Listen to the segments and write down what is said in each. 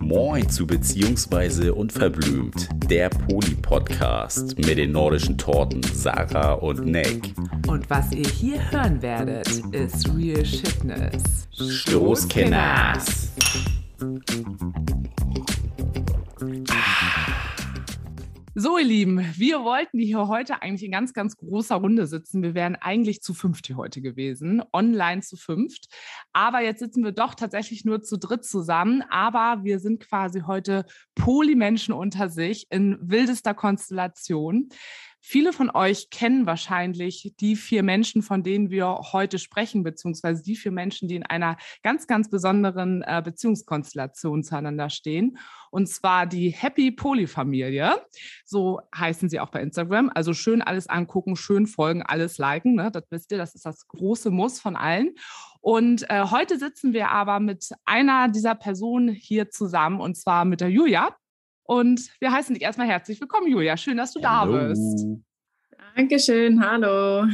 Moin zu Beziehungsweise Unverblümt, der Poli-Podcast mit den nordischen Torten Sarah und Nick. Und was ihr hier hören werdet, ist Real Shitness. Stoßkenners. So, ihr Lieben, wir wollten hier heute eigentlich in ganz, ganz großer Runde sitzen. Wir wären eigentlich zu fünft hier heute gewesen, online zu fünft. Aber jetzt sitzen wir doch tatsächlich nur zu dritt zusammen. Aber wir sind quasi heute Polymenschen unter sich in wildester Konstellation. Viele von euch kennen wahrscheinlich die vier Menschen, von denen wir heute sprechen, beziehungsweise die vier Menschen, die in einer ganz, ganz besonderen äh, Beziehungskonstellation zueinander stehen. Und zwar die Happy Poly-Familie. So heißen sie auch bei Instagram. Also schön alles angucken, schön folgen, alles liken. Ne? Das wisst ihr, das ist das große Muss von allen. Und äh, heute sitzen wir aber mit einer dieser Personen hier zusammen, und zwar mit der Julia. Und wir heißen dich erstmal herzlich willkommen, Julia. Schön, dass du Hallo. da bist. Dankeschön, hallo.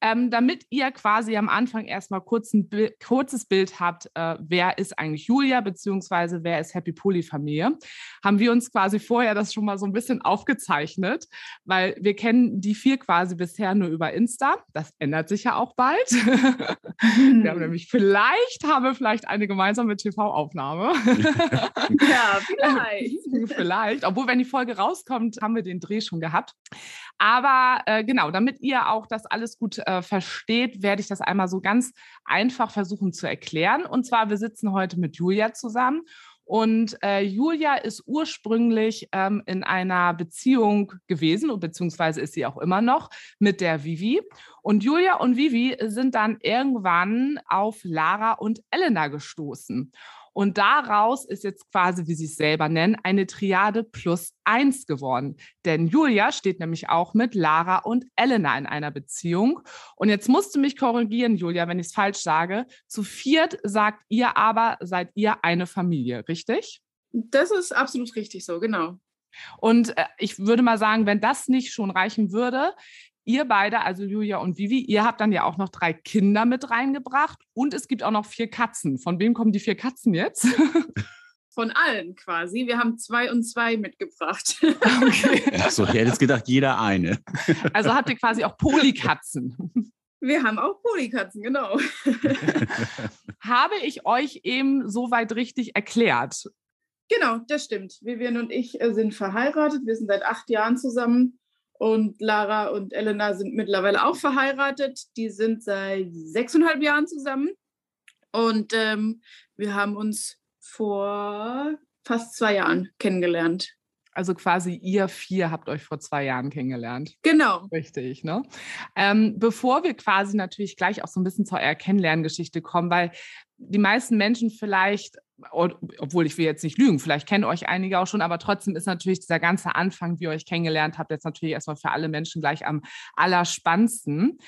Ähm, damit ihr quasi am Anfang erstmal kurz ein Bi kurzes Bild habt, äh, wer ist eigentlich Julia, beziehungsweise wer ist Happy Poly Familie, haben wir uns quasi vorher das schon mal so ein bisschen aufgezeichnet, weil wir kennen die vier quasi bisher nur über Insta. Das ändert sich ja auch bald. wir haben nämlich vielleicht, haben wir vielleicht eine gemeinsame TV-Aufnahme. Ja, vielleicht. vielleicht, obwohl wenn die Folge rauskommt, haben wir den Dreh schon gehabt. Aber äh, genau, damit ihr auch das alles gut äh, versteht, werde ich das einmal so ganz einfach versuchen zu erklären. Und zwar, wir sitzen heute mit Julia zusammen. Und äh, Julia ist ursprünglich ähm, in einer Beziehung gewesen, beziehungsweise ist sie auch immer noch mit der Vivi. Und Julia und Vivi sind dann irgendwann auf Lara und Elena gestoßen. Und daraus ist jetzt quasi, wie sie es selber nennen, eine Triade plus eins geworden. Denn Julia steht nämlich auch mit Lara und Elena in einer Beziehung. Und jetzt musst du mich korrigieren, Julia, wenn ich es falsch sage. Zu viert sagt ihr aber, seid ihr eine Familie, richtig? Das ist absolut richtig so, genau. Und äh, ich würde mal sagen, wenn das nicht schon reichen würde, ihr beide, also Julia und Vivi, ihr habt dann ja auch noch drei Kinder mit reingebracht und es gibt auch noch vier Katzen. Von wem kommen die vier Katzen jetzt? Von allen quasi. Wir haben zwei und zwei mitgebracht. okay. Achso, ich hätte jetzt gedacht, jeder eine. Also habt ihr quasi auch Polykatzen. Wir haben auch Polykatzen, genau. Habe ich euch eben soweit richtig erklärt? Genau, das stimmt. Vivian und ich äh, sind verheiratet. Wir sind seit acht Jahren zusammen. Und Lara und Elena sind mittlerweile auch verheiratet. Die sind seit sechseinhalb Jahren zusammen. Und ähm, wir haben uns vor fast zwei Jahren kennengelernt. Also quasi ihr vier habt euch vor zwei Jahren kennengelernt. Genau. Richtig, ne? Ähm, bevor wir quasi natürlich gleich auch so ein bisschen zur Kennenlerngeschichte kommen, weil die meisten Menschen vielleicht, ob- obwohl ich will jetzt nicht lügen, vielleicht kennen euch einige auch schon, aber trotzdem ist natürlich dieser ganze Anfang, wie ihr euch kennengelernt habt, jetzt natürlich erstmal für alle Menschen gleich am allerspannendsten.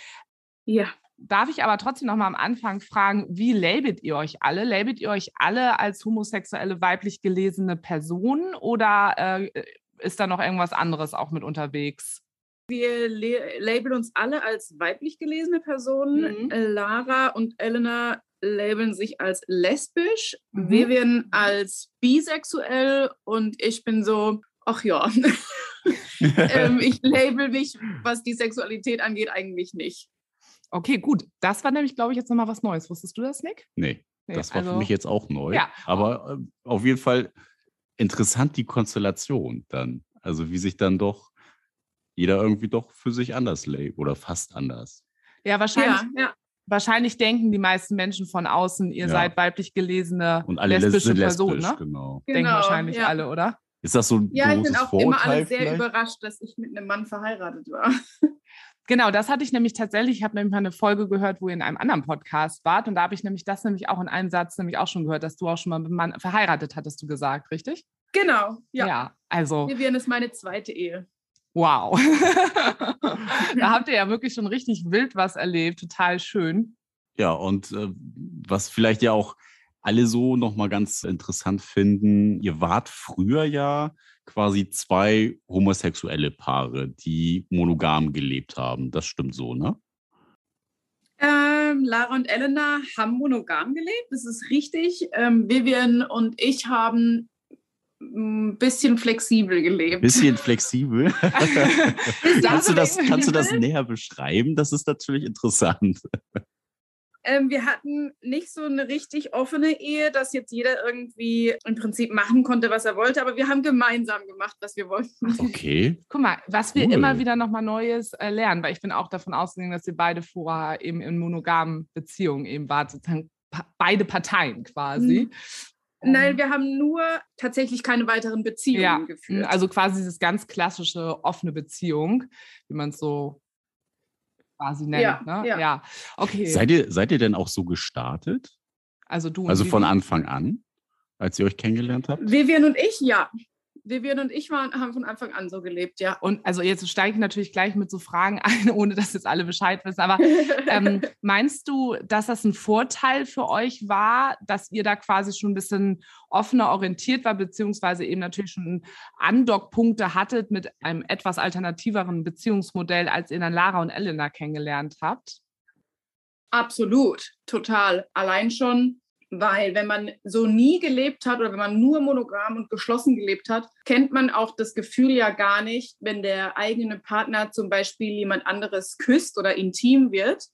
Ja. Darf ich aber trotzdem noch mal am Anfang fragen, wie labelt ihr euch alle? Labelt ihr euch alle als homosexuelle weiblich gelesene Personen oder äh, ist da noch irgendwas anderes auch mit unterwegs? Wir labeln uns alle als weiblich gelesene Personen. Mhm. Lara und Elena labeln sich als lesbisch, Mhm. Vivian als bisexuell und ich bin so, ach ja. ähm, ich label mich, was die Sexualität angeht, eigentlich nicht. Okay, gut. Das war nämlich, glaube ich, jetzt noch mal was Neues. Wusstest du das, Nick? Nee, Nee, das war also- für mich jetzt auch neu. Ja. Aber äh, auf jeden Fall interessant die Konstellation dann. Also wie sich dann doch jeder irgendwie doch für sich anders labelt oder fast anders. Ja, wahrscheinlich, Ja, ja. wahrscheinlich denken die meisten Menschen von außen, ihr Ja. seid weiblich gelesene Und alle lesbische Person, lesbisch, ne? genau. Denken Genau, wahrscheinlich ja. alle, oder? Ist das so ein Ja, ich bin auch Vorurteil immer alle sehr vielleicht? überrascht, dass ich mit einem Mann verheiratet war. Genau, das hatte ich nämlich tatsächlich. Ich habe nämlich mal eine Folge gehört, wo ihr in einem anderen Podcast wart. Und da habe ich nämlich das nämlich auch in einem Satz nämlich auch schon gehört, dass du auch schon mal mit einem Mann verheiratet hattest, du gesagt, richtig? Genau, ja. also Vivian ist meine zweite Ehe. wow. da habt ihr ja wirklich schon richtig wild was erlebt. Total schön. Ja, und äh, was vielleicht ja auch alle so nochmal ganz interessant finden, ihr wart früher ja quasi zwei homosexuelle Paare, die monogam gelebt haben. Das stimmt so, ne? Äh, Ähm, Lara und Elena haben monogam gelebt, das ist richtig. Ähm, Vivian und ich haben ein bisschen flexibel gelebt. Bisschen flexibel. kannst, du das, kannst du das näher beschreiben? Das ist natürlich interessant. Ähm, wir hatten nicht so eine richtig offene Ehe, dass jetzt jeder irgendwie im Prinzip machen konnte, was er wollte, aber wir haben gemeinsam gemacht, was wir wollten. Okay. Guck mal, was wir cool. immer wieder nochmal Neues äh, lernen, weil ich bin auch davon ausgegangen, dass ihr beide vorher eben in monogamen Beziehungen eben wart, sozusagen pa beide Parteien quasi. Mhm. Nein, wir haben nur tatsächlich keine weiteren Beziehungen ja, geführt. Also quasi dieses ganz klassische offene Beziehung, wie man es so quasi nennt. Ja, ne? ja. ja. okay. Seid ihr, seid ihr denn auch so gestartet? Also du. Also von Anfang an, als ihr euch kennengelernt habt? Vivian und ich, ja. Vivian und ich waren, haben von Anfang an so gelebt, ja. Und also jetzt steige ich natürlich gleich mit so Fragen ein, ohne dass jetzt alle Bescheid wissen. Aber ähm, meinst du, dass das ein Vorteil für euch war, dass ihr da quasi schon ein bisschen offener orientiert war, beziehungsweise eben natürlich schon Andockpunkte hattet mit einem etwas alternativeren Beziehungsmodell, als ihr dann Lara und Elena kennengelernt habt? Absolut, total. Allein schon weil wenn man so nie gelebt hat oder wenn man nur monogam und geschlossen gelebt hat, kennt man auch das Gefühl ja gar nicht, wenn der eigene Partner zum Beispiel jemand anderes küsst oder intim wird.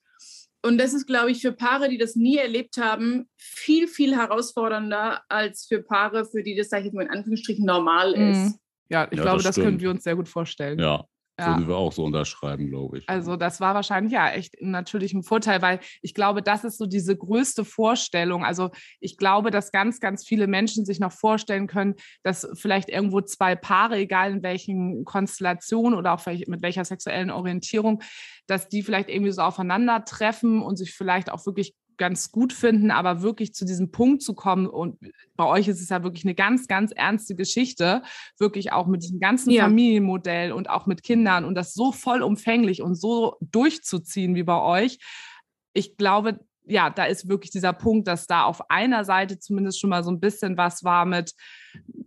Und das ist, glaube ich, für Paare, die das nie erlebt haben, viel, viel herausfordernder als für Paare, für die das, sage ich jetzt mal in Anführungsstrichen, normal mhm. ist. Ja, ich ja, glaube, das, das können wir uns sehr gut vorstellen. Ja, ja. Würden wir auch so unterschreiben, glaube ich. Also das war wahrscheinlich ja echt natürlich ein Vorteil, weil ich glaube, das ist so diese größte Vorstellung. Also ich glaube, dass ganz, ganz viele Menschen sich noch vorstellen können, dass vielleicht irgendwo zwei Paare, egal in welchen Konstellationen oder auch mit welcher sexuellen Orientierung, dass die vielleicht irgendwie so aufeinandertreffen und sich vielleicht auch wirklich ganz gut finden, aber wirklich zu diesem Punkt zu kommen und bei euch ist es ja wirklich eine ganz, ganz ernste Geschichte, wirklich auch mit diesem ganzen ja. Familienmodell und auch mit Kindern und das so vollumfänglich und so durchzuziehen wie bei euch. Ich glaube, ja, da ist wirklich dieser Punkt, dass da auf einer Seite zumindest schon mal so ein bisschen was war mit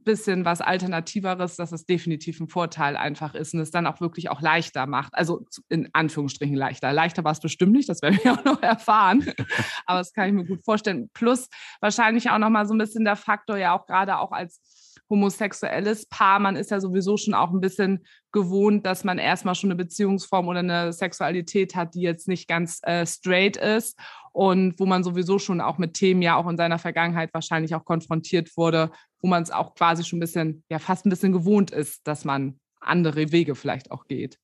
bisschen was Alternativeres, dass es definitiv ein Vorteil einfach ist und es dann auch wirklich auch leichter macht. Also in Anführungsstrichen leichter. Leichter war es bestimmt nicht, das werden wir auch noch erfahren. Aber das kann ich mir gut vorstellen. Plus wahrscheinlich auch nochmal so ein bisschen der Faktor, ja auch gerade auch als homosexuelles Paar, man ist ja sowieso schon auch ein bisschen gewohnt, dass man erstmal schon eine Beziehungsform oder eine Sexualität hat, die jetzt nicht ganz äh, straight ist und wo man sowieso schon auch mit Themen ja auch in seiner Vergangenheit wahrscheinlich auch konfrontiert wurde, wo man es auch quasi schon ein bisschen, ja fast ein bisschen gewohnt ist, dass man andere Wege vielleicht auch geht.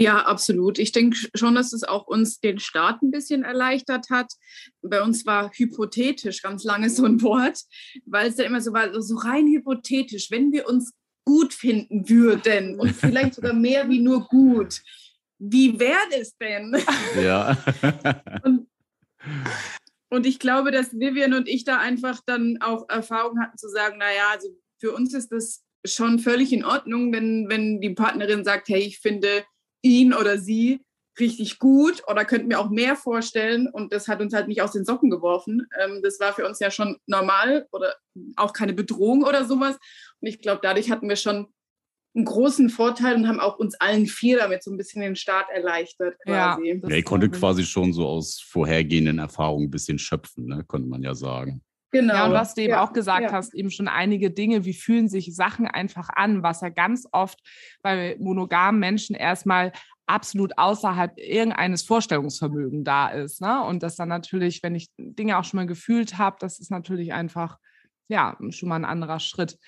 Ja, absolut. Ich denke schon, dass es auch uns den Start ein bisschen erleichtert hat. Bei uns war hypothetisch ganz lange so ein Wort, weil es ja immer so war, so rein hypothetisch, wenn wir uns gut finden würden und vielleicht sogar mehr wie nur gut, wie wäre es denn? Ja. und, und ich glaube, dass Vivian und ich da einfach dann auch Erfahrung hatten zu sagen, naja, also für uns ist das schon völlig in Ordnung, wenn, wenn die Partnerin sagt, hey, ich finde ihn oder sie richtig gut oder könnten mir auch mehr vorstellen und das hat uns halt nicht aus den Socken geworfen. Ähm, das war für uns ja schon normal oder auch keine Bedrohung oder sowas. Und ich glaube, dadurch hatten wir schon einen großen Vorteil und haben auch uns allen vier damit so ein bisschen den Start erleichtert quasi. Ja, ja ihr konntet quasi schon so aus vorhergehenden Erfahrungen ein bisschen schöpfen, ne? konnte man ja sagen. Genau. Ja, und was du eben ja, auch gesagt ja. hast, eben schon einige Dinge, wie fühlen sich Sachen einfach an, was ja ganz oft bei monogamen Menschen erstmal absolut außerhalb irgendeines Vorstellungsvermögens da ist. Ne? Und das dann natürlich, wenn ich Dinge auch schon mal gefühlt habe, das ist natürlich einfach, ja, schon mal ein anderer Schritt.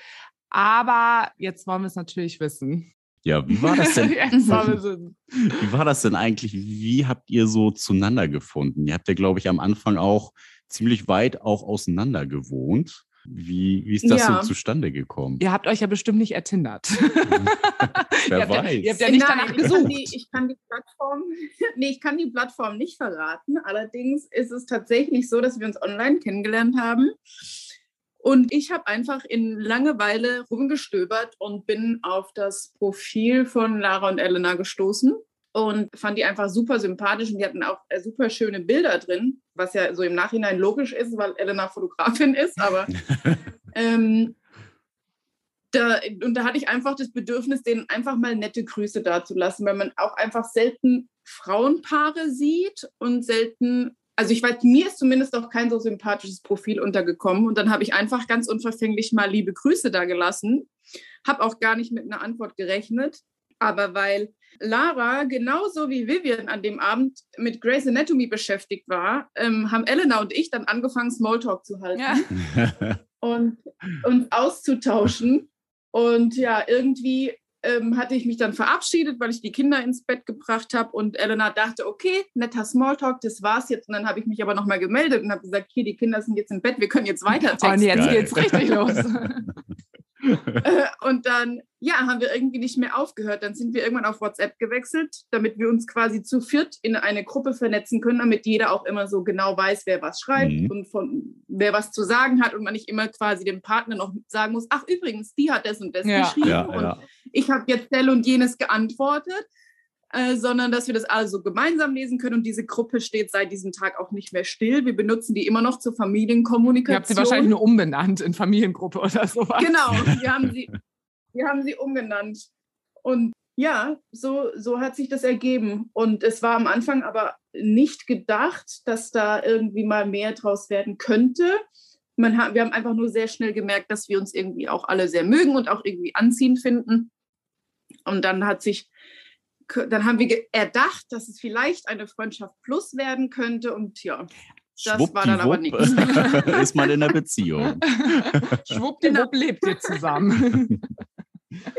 Aber jetzt wollen wir es natürlich wissen. Ja, wie war das denn? wie war das denn eigentlich? Wie habt ihr so zueinander gefunden? Ihr habt ja, glaube ich, am Anfang auch ziemlich weit auch auseinander gewohnt. Wie, wie ist das ja. so zustande gekommen? Ihr habt euch ja bestimmt nicht ertindert. Wer ihr weiß. Ja, ihr habt ja nicht Nein, danach gesucht. Ich kann, die, ich kann die Plattform, nee, ich kann die Plattform nicht verraten. Allerdings ist es tatsächlich so, dass wir uns online kennengelernt haben. Und ich habe einfach in Langeweile rumgestöbert und bin auf das Profil von Lara und Elena gestoßen und fand die einfach super sympathisch und die hatten auch äh, super schöne Bilder drin, was ja so im Nachhinein logisch ist, weil Elena Fotografin ist, aber ähm, da, und da hatte ich einfach das Bedürfnis, denen einfach mal nette Grüße dazulassen, weil man auch einfach selten Frauenpaare sieht und selten, also ich weiß, mir ist zumindest auch kein so sympathisches Profil untergekommen. Und dann habe ich einfach ganz unverfänglich mal liebe Grüße da gelassen. Habe auch gar nicht mit einer Antwort gerechnet. Aber weil Lara genauso wie Vivian an dem Abend mit Grey's Anatomy beschäftigt war, ähm, haben Elena und ich dann angefangen, Smalltalk zu halten ja. und uns auszutauschen. Und ja, irgendwie ähm, hatte ich mich dann verabschiedet, weil ich die Kinder ins Bett gebracht habe und Elena dachte, okay, netter Smalltalk, das war's jetzt. Und dann habe ich mich aber nochmal gemeldet und habe gesagt, hier, die Kinder sind jetzt im Bett, wir können jetzt weiter texten. Und jetzt geht's richtig los. Äh, und dann, ja, haben wir irgendwie nicht mehr aufgehört. Dann sind wir irgendwann auf WhatsApp gewechselt, damit wir uns quasi zu viert in eine Gruppe vernetzen können, damit jeder auch immer so genau weiß, wer was schreibt mhm. und von wer was zu sagen hat und man nicht immer quasi dem Partner noch sagen muss, ach übrigens, die hat das und das ja. geschrieben ja, und ich habe jetzt Dell und jenes geantwortet. Äh, sondern dass wir das also gemeinsam lesen können. Und diese Gruppe steht seit diesem Tag auch nicht mehr still. Wir benutzen die immer noch zur Familienkommunikation. Ihr habt sie wahrscheinlich nur umbenannt in Familiengruppe oder sowas. Genau, wir haben sie, wir haben sie umgenannt. Und ja, so, so hat sich das ergeben. Und es war am Anfang aber nicht gedacht, dass da irgendwie mal mehr draus werden könnte. Man hat, wir haben einfach nur sehr schnell gemerkt, dass wir uns irgendwie auch alle sehr mögen und auch irgendwie anziehend finden. Und dann hat sich dann haben wir erdacht, dass es vielleicht eine Freundschaft plus werden könnte und ja. Das war dann aber nichts. ist man in der Beziehung. Schwuppdiwupp genau. lebt ihr zusammen.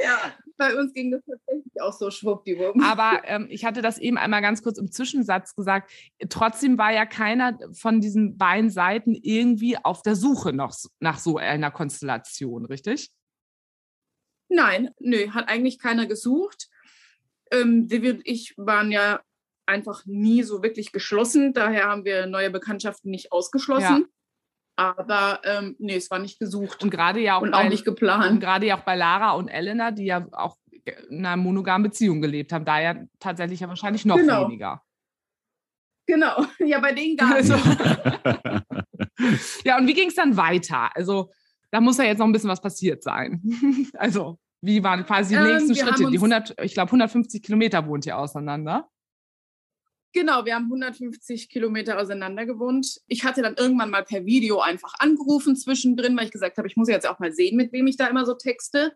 ja, bei uns ging das tatsächlich auch so schwuppdiwupp. Aber ähm, ich hatte das eben einmal ganz kurz im Zwischensatz gesagt. Trotzdem war ja keiner von diesen beiden Seiten irgendwie auf der Suche noch nach so einer Konstellation, richtig? Nein, nö, hat eigentlich keiner gesucht. Ähm, Vivi und ich waren ja einfach nie so wirklich geschlossen. Daher haben wir neue Bekanntschaften nicht ausgeschlossen. Ja. Aber ähm, nee, es war nicht gesucht. Und gerade ja auch, und bei, auch nicht geplant. Und gerade ja auch bei Lara und Elena, die ja auch in einer monogamen Beziehung gelebt haben, da ja tatsächlich ja wahrscheinlich noch genau. weniger. Genau, ja, bei denen gar nicht. Also, ja, und wie ging es dann weiter? Also, da muss ja jetzt noch ein bisschen was passiert sein. also, wie waren quasi die ähm, nächsten Schritte? Die 100, ich glaube, 150 Kilometer wohnt ihr auseinander. Genau, wir haben 150 Kilometer auseinander gewohnt. Ich hatte dann irgendwann mal per Video einfach angerufen zwischendrin, weil ich gesagt habe, ich muss jetzt auch mal sehen, mit wem ich da immer so texte.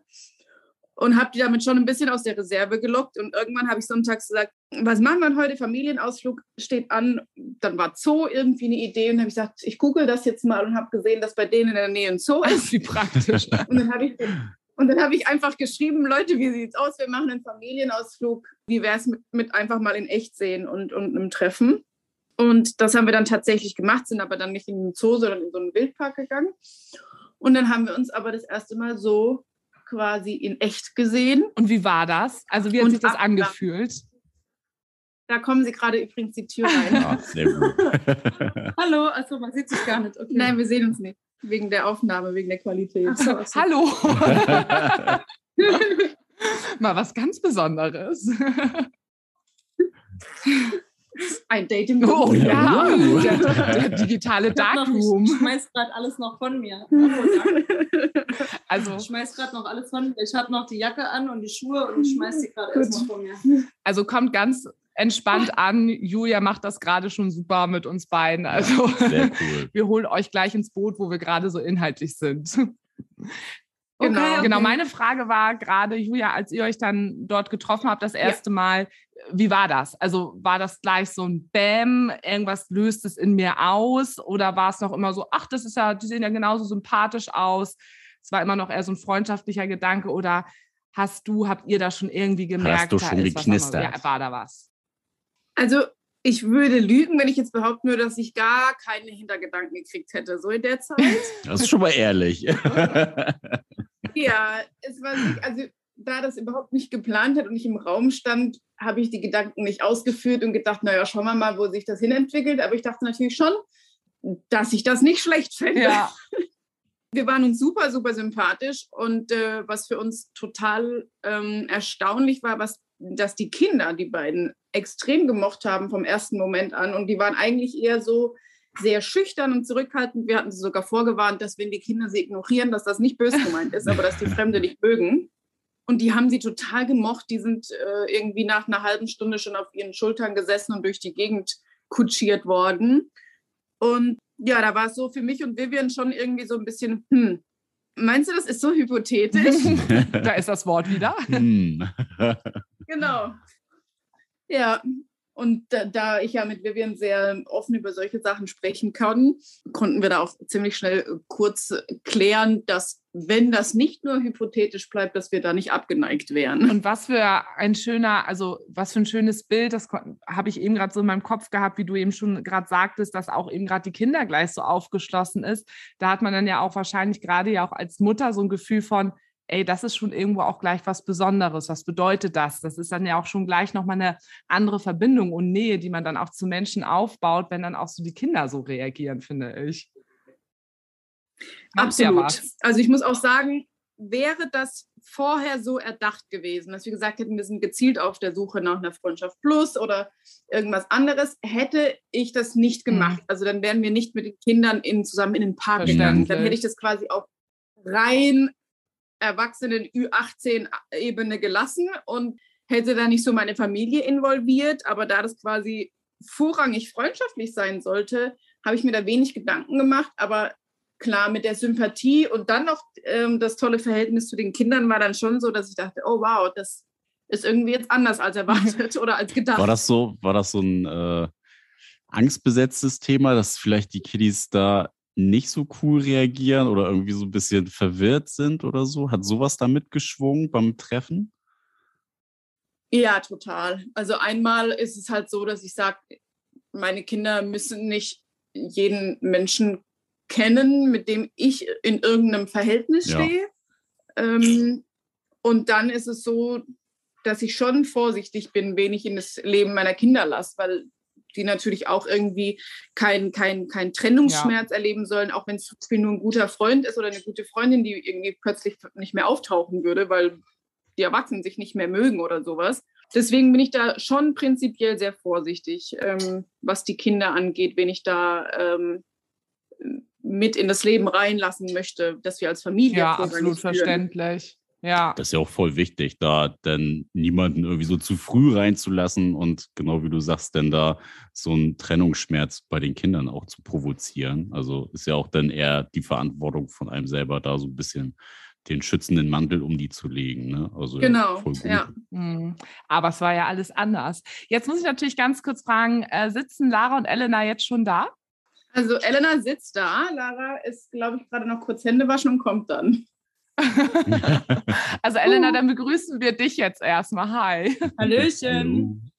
Und habe die damit schon ein bisschen aus der Reserve gelockt. Und irgendwann habe ich sonntags gesagt, was machen wir heute? Familienausflug steht an. Dann war Zoo irgendwie eine Idee. Und habe ich gesagt, ich google das jetzt mal und habe gesehen, dass bei denen in der Nähe ein Zoo ist. Wie praktisch. und dann habe ich und dann habe ich einfach geschrieben, Leute, wie sieht's aus? Wir machen einen Familienausflug. Wie wäre es mit, mit einfach mal in echt sehen und, und einem Treffen? Und das haben wir dann tatsächlich gemacht, sind aber dann nicht in den Zoo, sondern in so einen Wildpark gegangen. Und dann haben wir uns aber das erste Mal so quasi in echt gesehen. Und wie war das? Also wie hat und sich das angefühlt? Da kommen Sie gerade übrigens die Tür rein. Sehr gut. Hallo, also man sieht sich gar nicht. Okay. Nein, wir sehen uns nicht. Wegen der Aufnahme, wegen der Qualität. So, also. Hallo. Mal was ganz Besonderes. Ein Dating. Oh ja, der, der digitale Darkroom. Ich schmeiß gerade alles noch von mir. also ich schmeiß gerade noch alles von mir. Ich habe noch die Jacke an und die Schuhe und ich schmeiß die gerade erstmal von mir. Also kommt ganz entspannt an. Julia macht das gerade schon super mit uns beiden. Also cool. wir holen euch gleich ins Boot, wo wir gerade so inhaltlich sind. Genau, okay, okay. genau. Meine Frage war gerade, Julia, als ihr euch dann dort getroffen habt, das erste ja. Mal, wie war das? Also war das gleich so ein Bäm, irgendwas löst es in mir aus? Oder war es noch immer so, ach, das ist ja, die sehen ja genauso sympathisch aus? Es war immer noch eher so ein freundschaftlicher Gedanke oder hast du, habt ihr da schon irgendwie gemerkt, hast du schon geknistert? Ja, war da was? Also ich würde lügen, wenn ich jetzt behaupten würde, dass ich gar keine Hintergedanken gekriegt hätte, so in der Zeit. Das ist schon mal ehrlich. ja, es war nicht, also da das überhaupt nicht geplant hat und ich im Raum stand, habe ich die Gedanken nicht ausgeführt und gedacht, naja, schauen wir mal, wo sich das hinentwickelt. Aber ich dachte natürlich schon, dass ich das nicht schlecht finde. Ja. Wir waren uns super, super sympathisch und äh, was für uns total ähm, erstaunlich war, was dass die Kinder die beiden extrem gemocht haben vom ersten Moment an. Und die waren eigentlich eher so, sehr schüchtern und zurückhaltend. Wir hatten sie sogar vorgewarnt, dass wenn die Kinder sie ignorieren, dass das nicht böse gemeint ist, aber dass die Fremde nicht mögen. Und die haben sie total gemocht. Die sind äh, irgendwie nach einer halben Stunde schon auf ihren Schultern gesessen und durch die Gegend kutschiert worden. Und ja, da war es so für mich und Vivian schon irgendwie so ein bisschen, hm, meinst du, das ist so hypothetisch? da ist das Wort wieder. Hm. genau. Ja, und da, da, ich ja mit Vivian sehr offen über solche Sachen sprechen kann, konnten wir da auch ziemlich schnell äh, kurz äh, klären, dass wenn das nicht nur hypothetisch bleibt, dass wir da nicht abgeneigt wären. Und was für ein schöner, also was für ein schönes Bild, das habe ich eben gerade so in meinem Kopf gehabt, wie du eben schon gerade sagtest, dass auch eben gerade die Kinder gleich so aufgeschlossen ist. Da hat man dann ja auch wahrscheinlich gerade ja auch als Mutter so ein Gefühl von, ey, das ist schon irgendwo auch gleich was Besonderes. Was bedeutet das? Das ist dann ja auch schon gleich nochmal eine andere Verbindung und Nähe, die man dann auch zu Menschen aufbaut, wenn dann auch so die Kinder so reagieren, finde ich. Absolut. Also ich muss auch sagen, wäre das vorher so erdacht gewesen, dass wir gesagt hätten, wir sind gezielt auf der Suche nach einer Freundschaft Plus oder irgendwas anderes, hätte ich das nicht mhm. gemacht. Mhm. Also dann wären wir nicht mit den Kindern in, zusammen in den Park gegangen. Dann hätte ich das quasi auch rein Erwachsenen Ü18-Ebene gelassen und hätte da nicht so meine Familie involviert. Aber da das quasi vorrangig freundschaftlich sein sollte, habe ich mir da wenig Gedanken gemacht. Aber klar, mit der Sympathie und dann noch ähm, das tolle Verhältnis zu den Kindern war dann schon so, dass ich dachte, oh wow, das ist irgendwie jetzt anders als erwartet oder als gedacht. War das so, war das so ein äh, angstbesetztes Thema, dass vielleicht die Kiddies da nicht so cool reagieren oder irgendwie so ein bisschen verwirrt sind oder so? Hat sowas da mitgeschwungen beim Treffen? Ja, total. Also einmal ist es halt so, dass ich sage, meine Kinder müssen nicht jeden Menschen kennen, mit dem ich in irgendeinem Verhältnis stehe. Ja. Ähm, und dann ist es so, dass ich schon vorsichtig bin, wen ich in das Leben meiner Kinder lasse, weil die natürlich auch irgendwie keinen kein, kein Trennungsschmerz ja. erleben sollen, auch wenn es nur ein guter Freund ist oder eine gute Freundin, die irgendwie plötzlich nicht mehr auftauchen würde, weil die Erwachsenen sich nicht mehr mögen oder sowas. Deswegen bin ich da schon prinzipiell sehr vorsichtig, ähm, was die Kinder angeht, wenn ich da ähm, mit in das Leben reinlassen möchte, dass wir als Familie. Ja, absolut verständlich. Ja. Das ist ja auch voll wichtig, da dann niemanden irgendwie so zu früh reinzulassen und genau wie du sagst, denn da so einen Trennungsschmerz bei den Kindern auch zu provozieren. Also ist ja auch dann eher die Verantwortung von einem selber, da so ein bisschen den schützenden Mantel um die zu legen. Ne? Also genau, ja. Mhm. Aber es war ja alles anders. Jetzt muss ich natürlich ganz kurz fragen, äh, sitzen Lara und Elena jetzt schon da? Also Elena sitzt da, Lara ist, glaube ich, gerade noch kurz Hände waschen und kommt dann. also Elena, dann begrüßen wir dich jetzt erstmal. Hi. Hallöchen.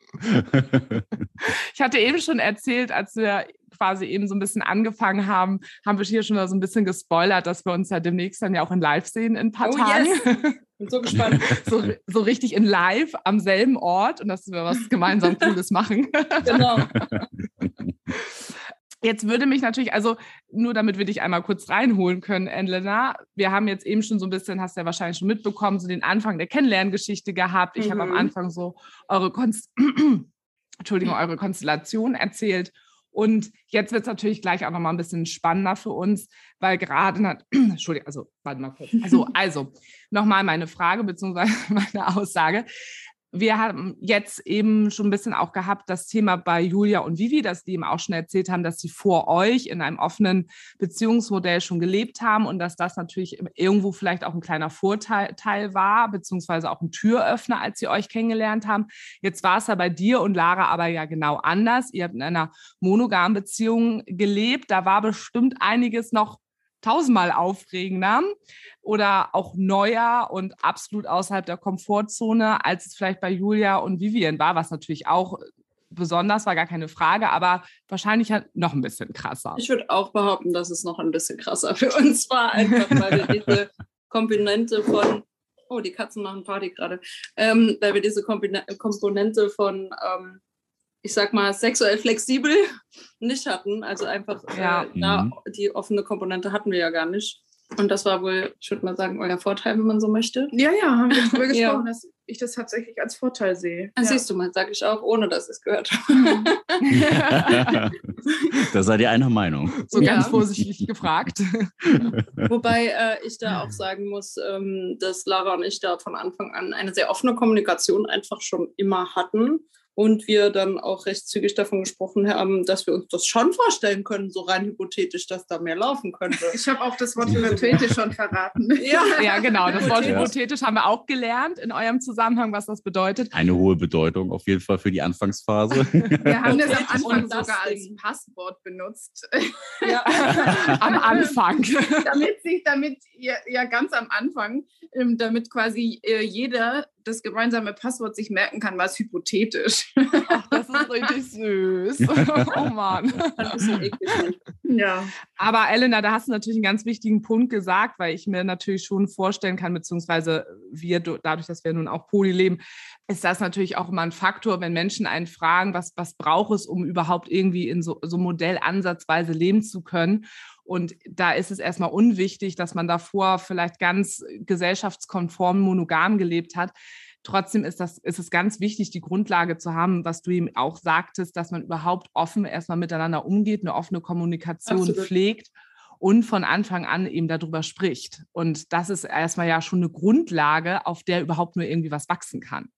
Ich hatte eben schon erzählt, als wir quasi eben so ein bisschen angefangen haben, haben wir hier schon so ein bisschen gespoilert, dass wir uns ja demnächst dann ja auch in Live sehen in ein paar oh, Tagen. Yes. Bin so gespannt. so, so richtig in Live am selben Ort und dass wir was gemeinsam Cooles machen. Genau. Jetzt würde mich natürlich, also nur damit wir dich einmal kurz reinholen können, Elena, wir haben jetzt eben schon so ein bisschen, hast du ja wahrscheinlich schon mitbekommen, so den Anfang der Kennenlerngeschichte gehabt. Ich mhm. habe am Anfang so eure, Konst Entschuldigung, eure Konstellation erzählt. Und jetzt wird es natürlich gleich auch nochmal ein bisschen spannender für uns, weil gerade, Entschuldigung, also, warte mal kurz. Also, also nochmal meine Frage beziehungsweise meine Aussage wir haben jetzt eben schon ein bisschen auch gehabt, das Thema bei Julia und Vivi, dass die eben auch schon erzählt haben, dass sie vor euch in einem offenen Beziehungsmodell schon gelebt haben und dass das natürlich irgendwo vielleicht auch ein kleiner Vorteil war, beziehungsweise auch ein Türöffner, als sie euch kennengelernt haben. Jetzt war es ja bei dir und Lara aber ja genau anders. Ihr habt in einer monogamen Beziehung gelebt. Da war bestimmt einiges noch tausendmal aufregender oder auch neuer und absolut außerhalb der Komfortzone, als es vielleicht bei Julia und Vivian war, was natürlich auch besonders war, gar keine Frage, aber wahrscheinlich noch ein bisschen krasser. Ich würde auch behaupten, dass es noch ein bisschen krasser für uns war, einfach weil wir diese Komponente von, oh, die Katzen machen Party gerade, ähm, weil wir diese Komponente von ähm, ich sag mal, sexuell flexibel nicht hatten. Also einfach ja. äh, na, mhm. die offene Komponente hatten wir ja gar nicht. Und das war wohl, ich würde mal sagen, euer Vorteil, wenn man so möchte. Ja, ja, haben wir drüber gesprochen, ja. dass ich das tatsächlich als Vorteil sehe. Ja. Siehst du mal, sage ich auch, ohne dass ich es gehört habe. da seid ihr einer Meinung. So ganz vorsichtig gefragt. Wobei äh, ich da auch sagen muss, ähm, dass Lara und ich da von Anfang an eine sehr offene Kommunikation einfach schon immer hatten und wir dann auch recht zügig davon gesprochen haben, dass wir uns das schon vorstellen können, so rein hypothetisch, dass da mehr laufen könnte. Ich habe auch das Wort hypothetisch schon verraten. Ja, ja genau. Das Wort hypothetisch haben wir auch gelernt in eurem Zusammenhang, was das bedeutet. Eine hohe Bedeutung auf jeden Fall für die Anfangsphase. Wir haben das am Anfang sogar als Passwort benutzt. Ja. am Anfang. damit sich, damit ja, ja ganz am Anfang, ähm, damit quasi äh, jeder das gemeinsame Passwort sich merken kann, war es hypothetisch. Ach, das ist richtig süß. oh Mann. Ein bisschen eklig. Ja. Aber Elena, da hast du natürlich einen ganz wichtigen Punkt gesagt, weil ich mir natürlich schon vorstellen kann, beziehungsweise wir, dadurch, dass wir nun auch Poly leben, ist das natürlich auch immer ein Faktor, wenn Menschen einen fragen, was, was braucht es, um überhaupt irgendwie in so, so Modellansatzweise leben zu können. Und da ist es erstmal unwichtig, dass man davor vielleicht ganz gesellschaftskonform monogam gelebt hat. Trotzdem ist, das, ist es ganz wichtig, die Grundlage zu haben, was du ihm auch sagtest, dass man überhaupt offen erstmal miteinander umgeht, eine offene Kommunikation Absolut. pflegt und von Anfang an eben darüber spricht. Und das ist erstmal ja schon eine Grundlage, auf der überhaupt nur irgendwie was wachsen kann.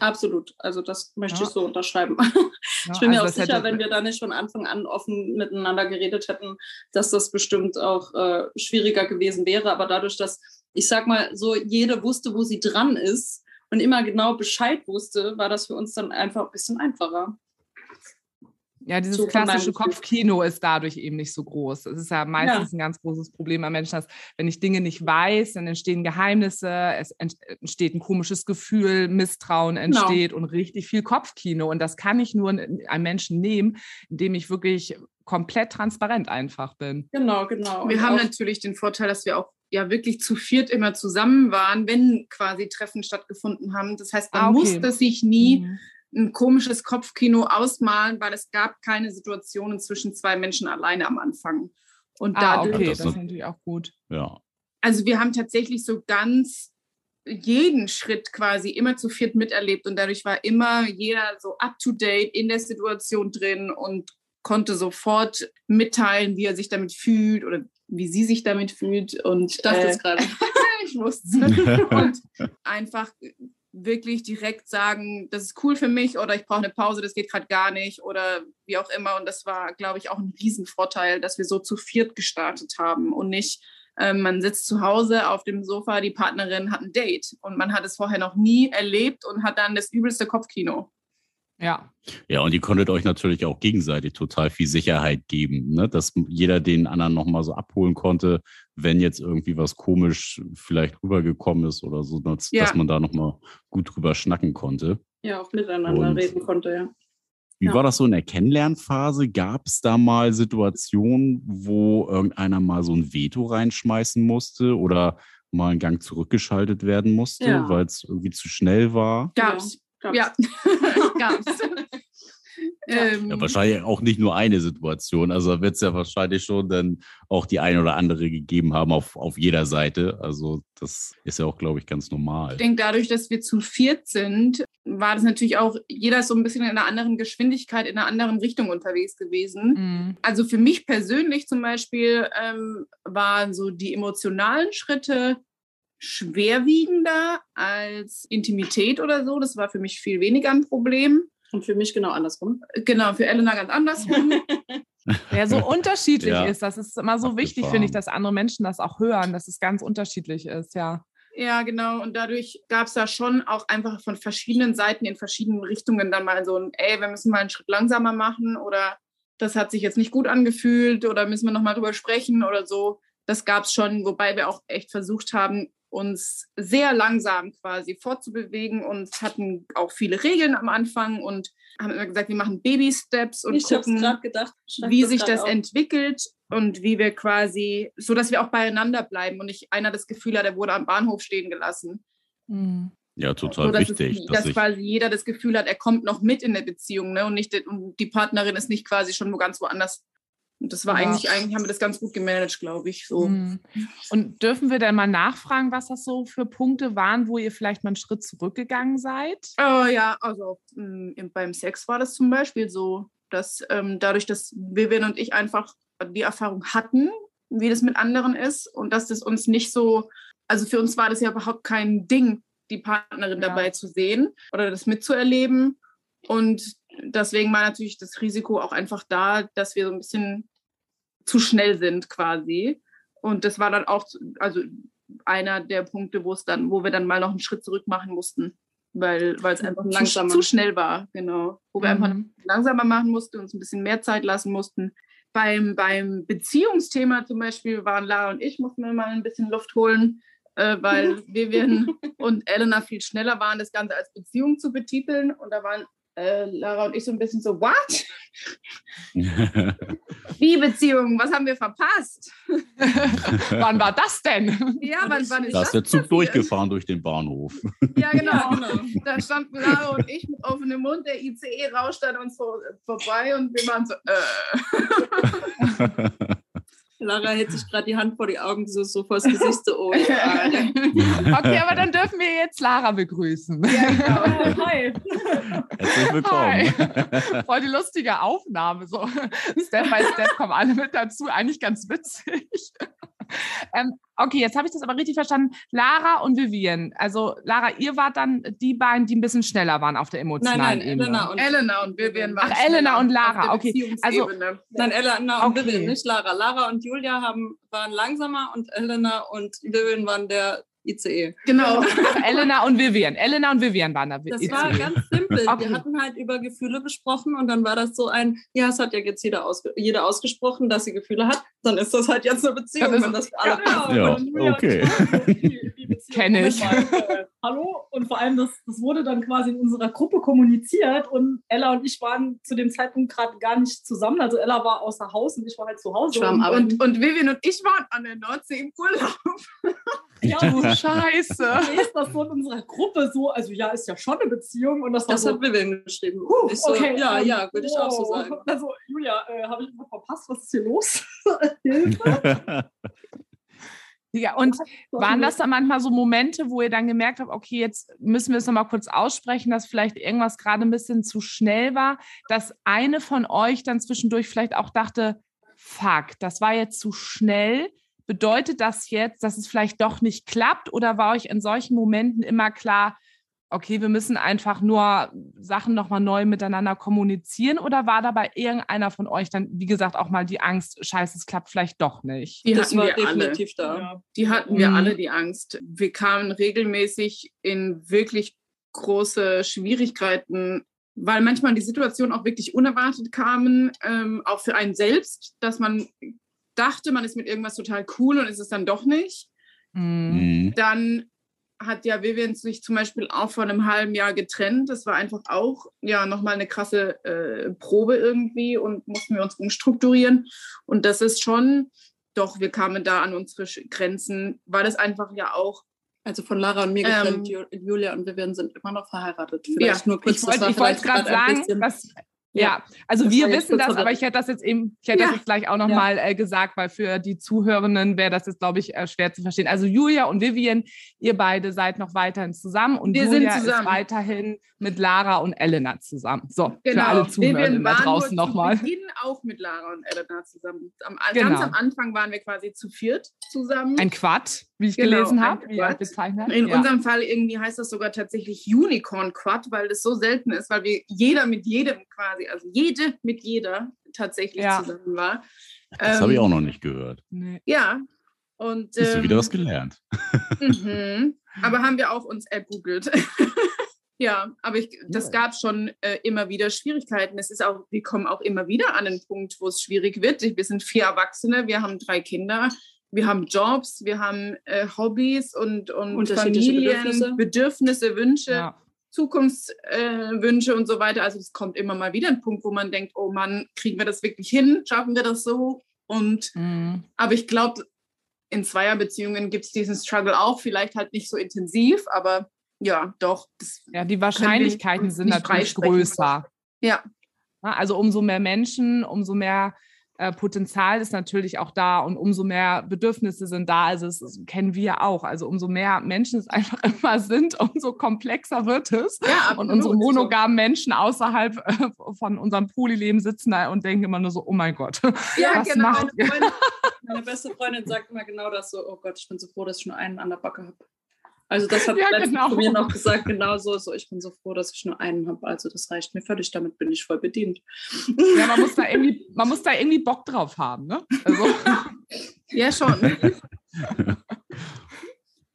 Absolut. Also das möchte ja. ich so unterschreiben. Ja, ich bin also mir auch sicher, wenn wir da nicht von Anfang an offen miteinander geredet hätten, dass das bestimmt auch äh, schwieriger gewesen wäre. Aber dadurch, dass ich sag mal, so jede wusste, wo sie dran ist und immer genau Bescheid wusste, war das für uns dann einfach ein bisschen einfacher. Ja, dieses so klassische Kopfkino ist dadurch eben nicht so groß. Es ist ja meistens ja. ein ganz großes Problem bei Menschen, dass wenn ich Dinge nicht weiß, dann entstehen Geheimnisse, es entsteht ein komisches Gefühl, Misstrauen genau. entsteht genau. und richtig viel Kopfkino. Und das kann ich nur einem Menschen nehmen, indem ich wirklich komplett transparent einfach bin. Genau, genau. Wir und haben natürlich den Vorteil, dass wir auch ja wirklich zu viert immer zusammen waren, wenn quasi Treffen stattgefunden haben. Das heißt, man ah, okay. musste sich nie mhm ein komisches Kopfkino ausmalen, weil es gab keine Situationen zwischen zwei Menschen alleine am Anfang. Und ah, dadurch, okay, das, das ist natürlich auch gut. Ja. Also wir haben tatsächlich so ganz jeden Schritt quasi immer zu viert miterlebt und dadurch war immer jeder so up to date in der Situation drin und konnte sofort mitteilen, wie er sich damit fühlt oder wie sie sich damit fühlt und ich dachte äh, es gerade. ich wusste und einfach wirklich direkt sagen, das ist cool für mich oder ich brauche eine Pause, das geht gerade gar nicht oder wie auch immer. Und das war, glaube ich, auch ein Riesenvorteil, dass wir so zu viert gestartet haben und nicht, äh, man sitzt zu Hause auf dem Sofa, die Partnerin hat ein Date und man hat es vorher noch nie erlebt und hat dann das übelste Kopfkino. Ja. Ja, und ihr konntet euch natürlich auch gegenseitig total viel Sicherheit geben, ne? dass jeder den anderen nochmal so abholen konnte, wenn jetzt irgendwie was komisch vielleicht rübergekommen ist oder so, dass, ja. dass man da nochmal gut drüber schnacken konnte. Ja, auch miteinander und reden konnte, ja. Wie ja. war das so in der Kennenlernphase? Gab es da mal Situationen, wo irgendeiner mal so ein Veto reinschmeißen musste oder mal einen Gang zurückgeschaltet werden musste, ja. weil es irgendwie zu schnell war? Gab's. Gab's. Ja, gab's. Ähm, ja, wahrscheinlich auch nicht nur eine Situation. Also wird es ja wahrscheinlich schon dann auch die eine oder andere gegeben haben auf, auf jeder Seite. Also das ist ja auch, glaube ich, ganz normal. Ich denke, dadurch, dass wir zu viert sind, war das natürlich auch, jeder ist so ein bisschen in einer anderen Geschwindigkeit, in einer anderen Richtung unterwegs gewesen. Mhm. Also für mich persönlich zum Beispiel ähm, waren so die emotionalen Schritte schwerwiegender als Intimität oder so. Das war für mich viel weniger ein Problem. Und für mich genau andersrum. Genau, für Elena ganz andersrum. ja, so unterschiedlich ja. ist. Das ist immer so wichtig, finde ich, dass andere Menschen das auch hören, dass es ganz unterschiedlich ist, ja. Ja, genau. Und dadurch gab es da schon auch einfach von verschiedenen Seiten in verschiedenen Richtungen dann mal so ein, ey, wir müssen mal einen Schritt langsamer machen oder das hat sich jetzt nicht gut angefühlt oder müssen wir nochmal drüber sprechen oder so. Das gab es schon, wobei wir auch echt versucht haben, uns sehr langsam quasi fortzubewegen und hatten auch viele Regeln am Anfang und haben immer gesagt, wir machen Baby-Steps und ich gucken, gedacht, wie sich das auch. entwickelt und wie wir quasi, so dass wir auch beieinander bleiben und nicht einer das Gefühl hat, er wurde am Bahnhof stehen gelassen. Mhm. Ja, total so, dass wichtig. Es, dass, dass quasi jeder das Gefühl hat, er kommt noch mit in der Beziehung ne? und, nicht, und die Partnerin ist nicht quasi schon wo ganz woanders Und das war ja. eigentlich, eigentlich haben wir das ganz gut gemanagt, glaube ich. So. Mhm. Und dürfen wir dann mal nachfragen, was das so für Punkte waren, wo ihr vielleicht mal einen Schritt zurückgegangen seid? Oh ja, also mm, beim Sex war das zum Beispiel so, dass ähm, dadurch, dass Vivian und ich einfach die Erfahrung hatten, wie das mit anderen ist und dass das uns nicht so, also für uns war das ja überhaupt kein Ding, die Partnerin ja. dabei zu sehen oder das mitzuerleben. Und deswegen war natürlich das Risiko auch einfach da, dass wir so ein bisschen zu schnell sind quasi. Und das war dann auch, also einer der Punkte, wo es dann, wo wir dann mal noch einen Schritt zurück machen mussten, weil, weil es einfach langsamer. zu, schnell war, genau. Wo wir mhm. einfach langsamer machen mussten, uns ein bisschen mehr Zeit lassen mussten. Beim, beim Beziehungsthema zum Beispiel waren Lara und ich, mussten wir mal ein bisschen Luft holen, äh, weil Vivian und Elena viel schneller waren, das Ganze als Beziehung zu betiteln. Und da waren äh, Lara und ich so ein bisschen so, what? Wie Beziehung? Was haben wir verpasst? wann war das denn? Ja, wann, wann ist da ist der Zug passiert? durchgefahren durch den Bahnhof. ja, genau. Ja. Da standen Lara und ich mit offenem Mund, der ICE rauschte an uns vor, vorbei und wir waren so, äh. Lara hält sich gerade die Hand vor die Augen, so, so vor das Gesicht, so, oh, okay, aber dann dürfen wir jetzt Lara begrüßen. Ja, genau. Hi. Herzlich willkommen. Hi. Voll die lustige Aufnahme. So Step by Step kommen alle mit dazu. Eigentlich ganz witzig. Ähm, okay, jetzt habe ich das aber richtig verstanden. Lara und Vivian. Also Lara, ihr wart dann die beiden, die ein bisschen schneller waren auf der emotionalen nein, nein, Ebene. Elena und, Elena und Vivian waren Ach, Elena und Lara, okay. Also, nein, Elena und okay. Vivian, nicht Lara. Lara und Julia haben, waren langsamer und Elena und Vivian waren der ICE. Genau. Elena und Vivian. Elena und Vivian waren da. Das ICE. war ganz simpel. Okay. Wir hatten halt über Gefühle gesprochen und dann war das so ein, ja, es hat ja jetzt jeder, ausge jeder ausgesprochen, dass sie Gefühle hat. Dann ist das halt jetzt eine Beziehung, ja, wenn das für alle. Ja, ja okay. Kenne ich. Hallo und vor allem, das, das wurde dann quasi in unserer Gruppe kommuniziert und Ella und ich waren zu dem Zeitpunkt gerade gar nicht zusammen. Also Ella war außer Haus und ich war halt zu Hause. Und, und, und Vivian und ich waren an der Nordsee im Urlaub. Ja, du Scheiße. Ist das so in unserer Gruppe so? Also ja, ist ja schon eine Beziehung. Und das, das so, hat Vivian geschrieben. Uh, so, okay, ja, ja, würde ich auch so sagen. Also Julia, äh, habe ich immer verpasst? Was ist hier los? Hilfe. Ja, und waren das dann manchmal so Momente, wo ihr dann gemerkt habt, okay, jetzt müssen wir es nochmal kurz aussprechen, dass vielleicht irgendwas gerade ein bisschen zu schnell war, dass eine von euch dann zwischendurch vielleicht auch dachte, fuck, das war jetzt zu schnell. Bedeutet das jetzt, dass es vielleicht doch nicht klappt oder war euch in solchen Momenten immer klar, okay, wir müssen einfach nur Sachen nochmal neu miteinander kommunizieren oder war dabei irgendeiner von euch dann, wie gesagt, auch mal die Angst, scheiße, es klappt vielleicht doch nicht? Die das hatten wir definitiv alle. da. Die hatten wir mhm. alle, die Angst. Wir kamen regelmäßig in wirklich große Schwierigkeiten, weil manchmal die Situationen auch wirklich unerwartet kamen, ähm, auch für einen selbst, dass man dachte, man ist mit irgendwas total cool und ist es dann doch nicht. Mhm. Dann hat ja Vivian sich zum Beispiel auch vor einem halben Jahr getrennt. Das war einfach auch ja nochmal eine krasse äh, Probe irgendwie und mussten wir uns umstrukturieren. Und das ist schon, doch, wir kamen da an unsere Grenzen, weil es einfach ja auch. Also von Lara und mir getrennt, ähm, Julia und Vivian sind immer noch verheiratet. Vielleicht ja, nur kurz, ich wollte wollt gerade sagen, dass ja, also wir wissen das, aber ich hätte das jetzt eben, ich hätte ja. das jetzt gleich auch nochmal ja. äh, gesagt, weil für die Zuhörenden wäre das jetzt, glaube ich, äh, schwer zu verstehen. Also Julia und Vivian, ihr beide seid noch weiterhin zusammen und wir Julia zusammen. ist weiterhin mit Lara und Elena zusammen. So, genau. für alle Zuhörenden da draußen nochmal. Wir waren auch mit Lara und Elena zusammen. Am, genau. Ganz am Anfang waren wir quasi zu viert zusammen. Ein Quad, wie ich genau, gelesen habe. In ja. unserem Fall irgendwie heißt das sogar tatsächlich Unicorn Quad, weil das so selten ist, weil wir jeder mit jedem quasi, also jede mit jeder tatsächlich ja. zusammen war. Das ähm, habe ich auch noch nicht gehört. Nee. Ja. Und, ähm, Hast du wieder was gelernt. Mhm. Aber haben wir auch uns ergoogelt. ja, aber ich, das ja. gab schon äh, immer wieder Schwierigkeiten. Es ist auch, wir kommen auch immer wieder an einen Punkt, wo es schwierig wird. Wir sind vier Erwachsene, wir haben drei Kinder wir haben Jobs, wir haben äh, Hobbys und, und Familien, Bedürfnisse. Bedürfnisse, Wünsche, ja. Zukunftswünsche und so weiter. Also es kommt immer mal wieder ein Punkt, wo man denkt, oh Mann, kriegen wir das wirklich hin? Schaffen wir das so? Und mhm. aber ich glaube, in Zweierbeziehungen gibt es diesen Struggle auch, vielleicht halt nicht so intensiv, aber ja, doch. ja, die Wahrscheinlichkeiten sind natürlich größer. Ja. Also umso mehr Menschen, umso mehr äh, Potenzial ist natürlich auch da und umso mehr Bedürfnisse sind da. Also das, das kennen wir auch. Also umso mehr Menschen es einfach immer sind, umso komplexer wird es. Ja, und unsere monogamen Menschen außerhalb äh, von unserem Polyleben sitzen da und denken immer nur so, oh mein Gott. Ja, was genau. Macht meine, Freundin, meine beste Freundin sagt immer genau das so, oh Gott, ich bin so froh, dass ich nur einen an der Backe habe. Also das hat ja, genau. mir noch gesagt, genau so, so. Ich bin so froh, dass ich nur einen habe. Also das reicht mir völlig, damit bin ich voll bedient. Ja, man muss da irgendwie, man muss da irgendwie Bock drauf haben, ne? Also. ja, schon.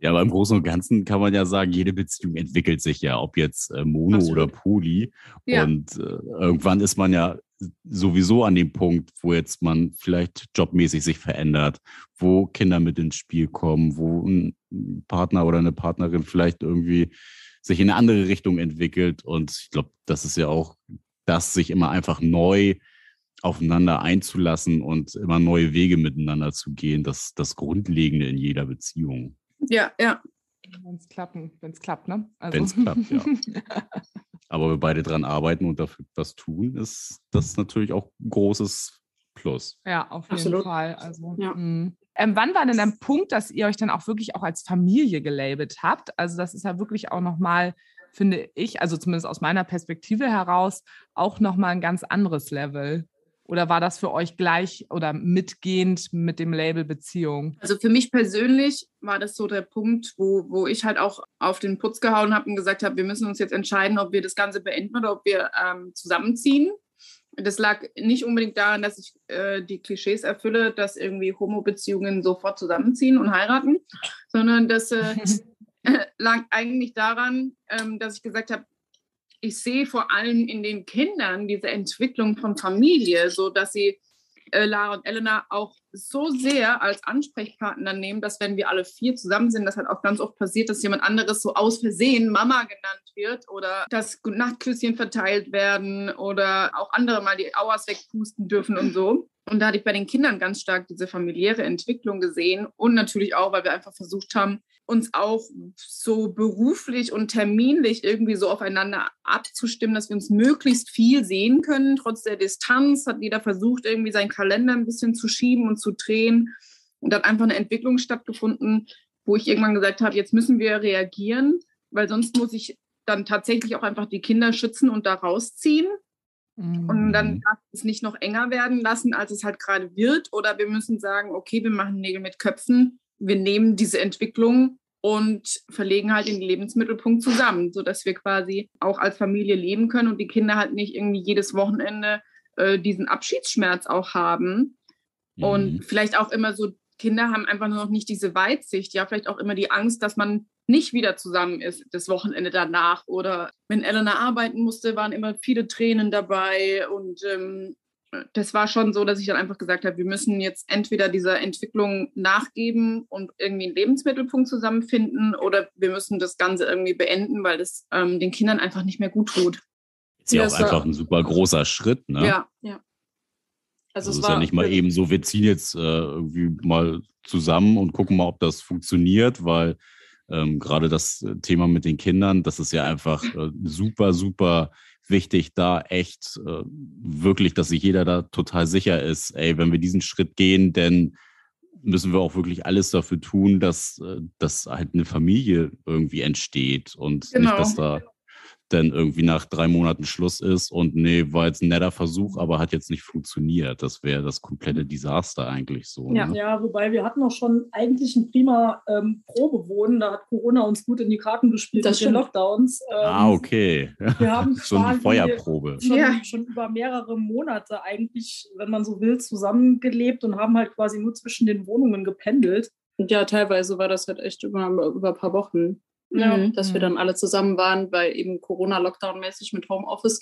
Ja, aber im Großen und Ganzen kann man ja sagen, jede Beziehung entwickelt sich ja, ob jetzt äh, Mono Absolut. oder Poly. Ja. Und äh, irgendwann ist man ja sowieso an dem Punkt, wo jetzt man vielleicht jobmäßig sich verändert, wo Kinder mit ins Spiel kommen, wo ein Partner oder eine Partnerin vielleicht irgendwie sich in eine andere Richtung entwickelt. Und ich glaube, das ist ja auch das, sich immer einfach neu aufeinander einzulassen und immer neue Wege miteinander zu gehen, das das Grundlegende in jeder Beziehung. Ja, ja. Wenn es klappen, wenn es klappt, ne? Also. Wenn es klappt, ja. Aber wir beide dran arbeiten und dafür was tun, ist das natürlich auch ein großes Plus. Ja, auf jeden Absolut. Fall. Also, ja. Hm. ähm, wann war denn der Punkt, dass ihr euch dann auch wirklich auch als Familie gelabelt habt? Also das ist ja wirklich auch nochmal, finde ich, also zumindest aus meiner Perspektive heraus, auch nochmal ein ganz anderes Level. Oder war das für euch gleich oder mitgehend mit dem Label Beziehung? Also für mich persönlich war das so der Punkt, wo, wo ich halt auch auf den Putz gehauen habe und gesagt habe, wir müssen uns jetzt entscheiden, ob wir das Ganze beenden oder ob wir ähm, zusammenziehen. Das lag nicht unbedingt daran, dass ich äh, die Klischees erfülle, dass irgendwie Homo-Beziehungen sofort zusammenziehen und heiraten, sondern das äh, lag eigentlich daran, ähm, dass ich gesagt habe, ich sehe vor allem in den Kindern diese Entwicklung von Familie, so dass sie äh, Lara und Elena auch so sehr als Ansprechpartner nehmen, dass wenn wir alle vier zusammen sind, das halt auch ganz oft passiert, dass jemand anderes so aus Versehen Mama genannt wird oder dass Nachtküsschen verteilt werden oder auch andere mal die Auers wegpusten dürfen und so. Und da hatte ich bei den Kindern ganz stark diese familiäre Entwicklung gesehen und natürlich auch, weil wir einfach versucht haben, uns auch so beruflich und terminlich irgendwie so aufeinander abzustimmen, dass wir uns möglichst viel sehen können. Trotz der Distanz hat jeder versucht, irgendwie seinen Kalender ein bisschen zu schieben und zu drehen. Und da hat einfach eine Entwicklung stattgefunden, wo ich irgendwann gesagt habe, jetzt müssen wir reagieren, weil sonst muss ich dann tatsächlich auch einfach die Kinder schützen und da rausziehen. Mhm. Und dann darf es nicht noch enger werden lassen, als es halt gerade wird. Oder wir müssen sagen, okay, wir machen Nägel mit Köpfen wir nehmen diese Entwicklung und verlegen halt den Lebensmittelpunkt zusammen, sodass wir quasi auch als Familie leben können und die Kinder halt nicht irgendwie jedes Wochenende äh, diesen Abschiedsschmerz auch haben. Mhm. Und vielleicht auch immer so, Kinder haben einfach nur noch nicht diese Weitsicht, ja, vielleicht auch immer die Angst, dass man nicht wieder zusammen ist das Wochenende danach. Oder wenn Elena arbeiten musste, waren immer viele Tränen dabei und ähm, das war schon so, dass ich dann einfach gesagt habe, wir müssen jetzt entweder dieser Entwicklung nachgeben und irgendwie einen Lebensmittelpunkt zusammenfinden oder wir müssen das Ganze irgendwie beenden, weil das ähm, den Kindern einfach nicht mehr gut tut. Ist ja auch einfach ein super großer Schritt, ne? Ja, ja. Also, also es ist ja nicht mal eben so, wir ziehen jetzt äh, irgendwie mal zusammen und gucken mal, ob das funktioniert, weil ähm, gerade das Thema mit den Kindern, das ist ja einfach äh, super, super wichtig, da echt äh, wirklich, dass sich jeder da total sicher ist, ey, wenn wir diesen Schritt gehen, dann müssen wir auch wirklich alles dafür tun, dass, äh, dass halt eine Familie irgendwie entsteht und genau. nicht, dass da dann irgendwie nach drei Monaten Schluss ist und nee, war jetzt ein netter Versuch, aber hat jetzt nicht funktioniert. Das wäre das komplette Desaster eigentlich so. Ja, ne? ja wobei wir hatten auch schon eigentlich ein prima ähm, Probewohnen. Da hat Corona uns gut in die Karten gespielt das mit den Lockdowns. Ähm, ah, okay. Wir haben schon eine Feuerprobe. Schon, ja. schon über mehrere Monate eigentlich, wenn man so will, zusammengelebt und haben halt quasi nur zwischen den Wohnungen gependelt. Und ja, teilweise war das halt echt über, über ein paar Wochen ja, mhm. dass wir dann alle zusammen waren, weil eben Corona-Lockdown-mäßig mit Homeoffice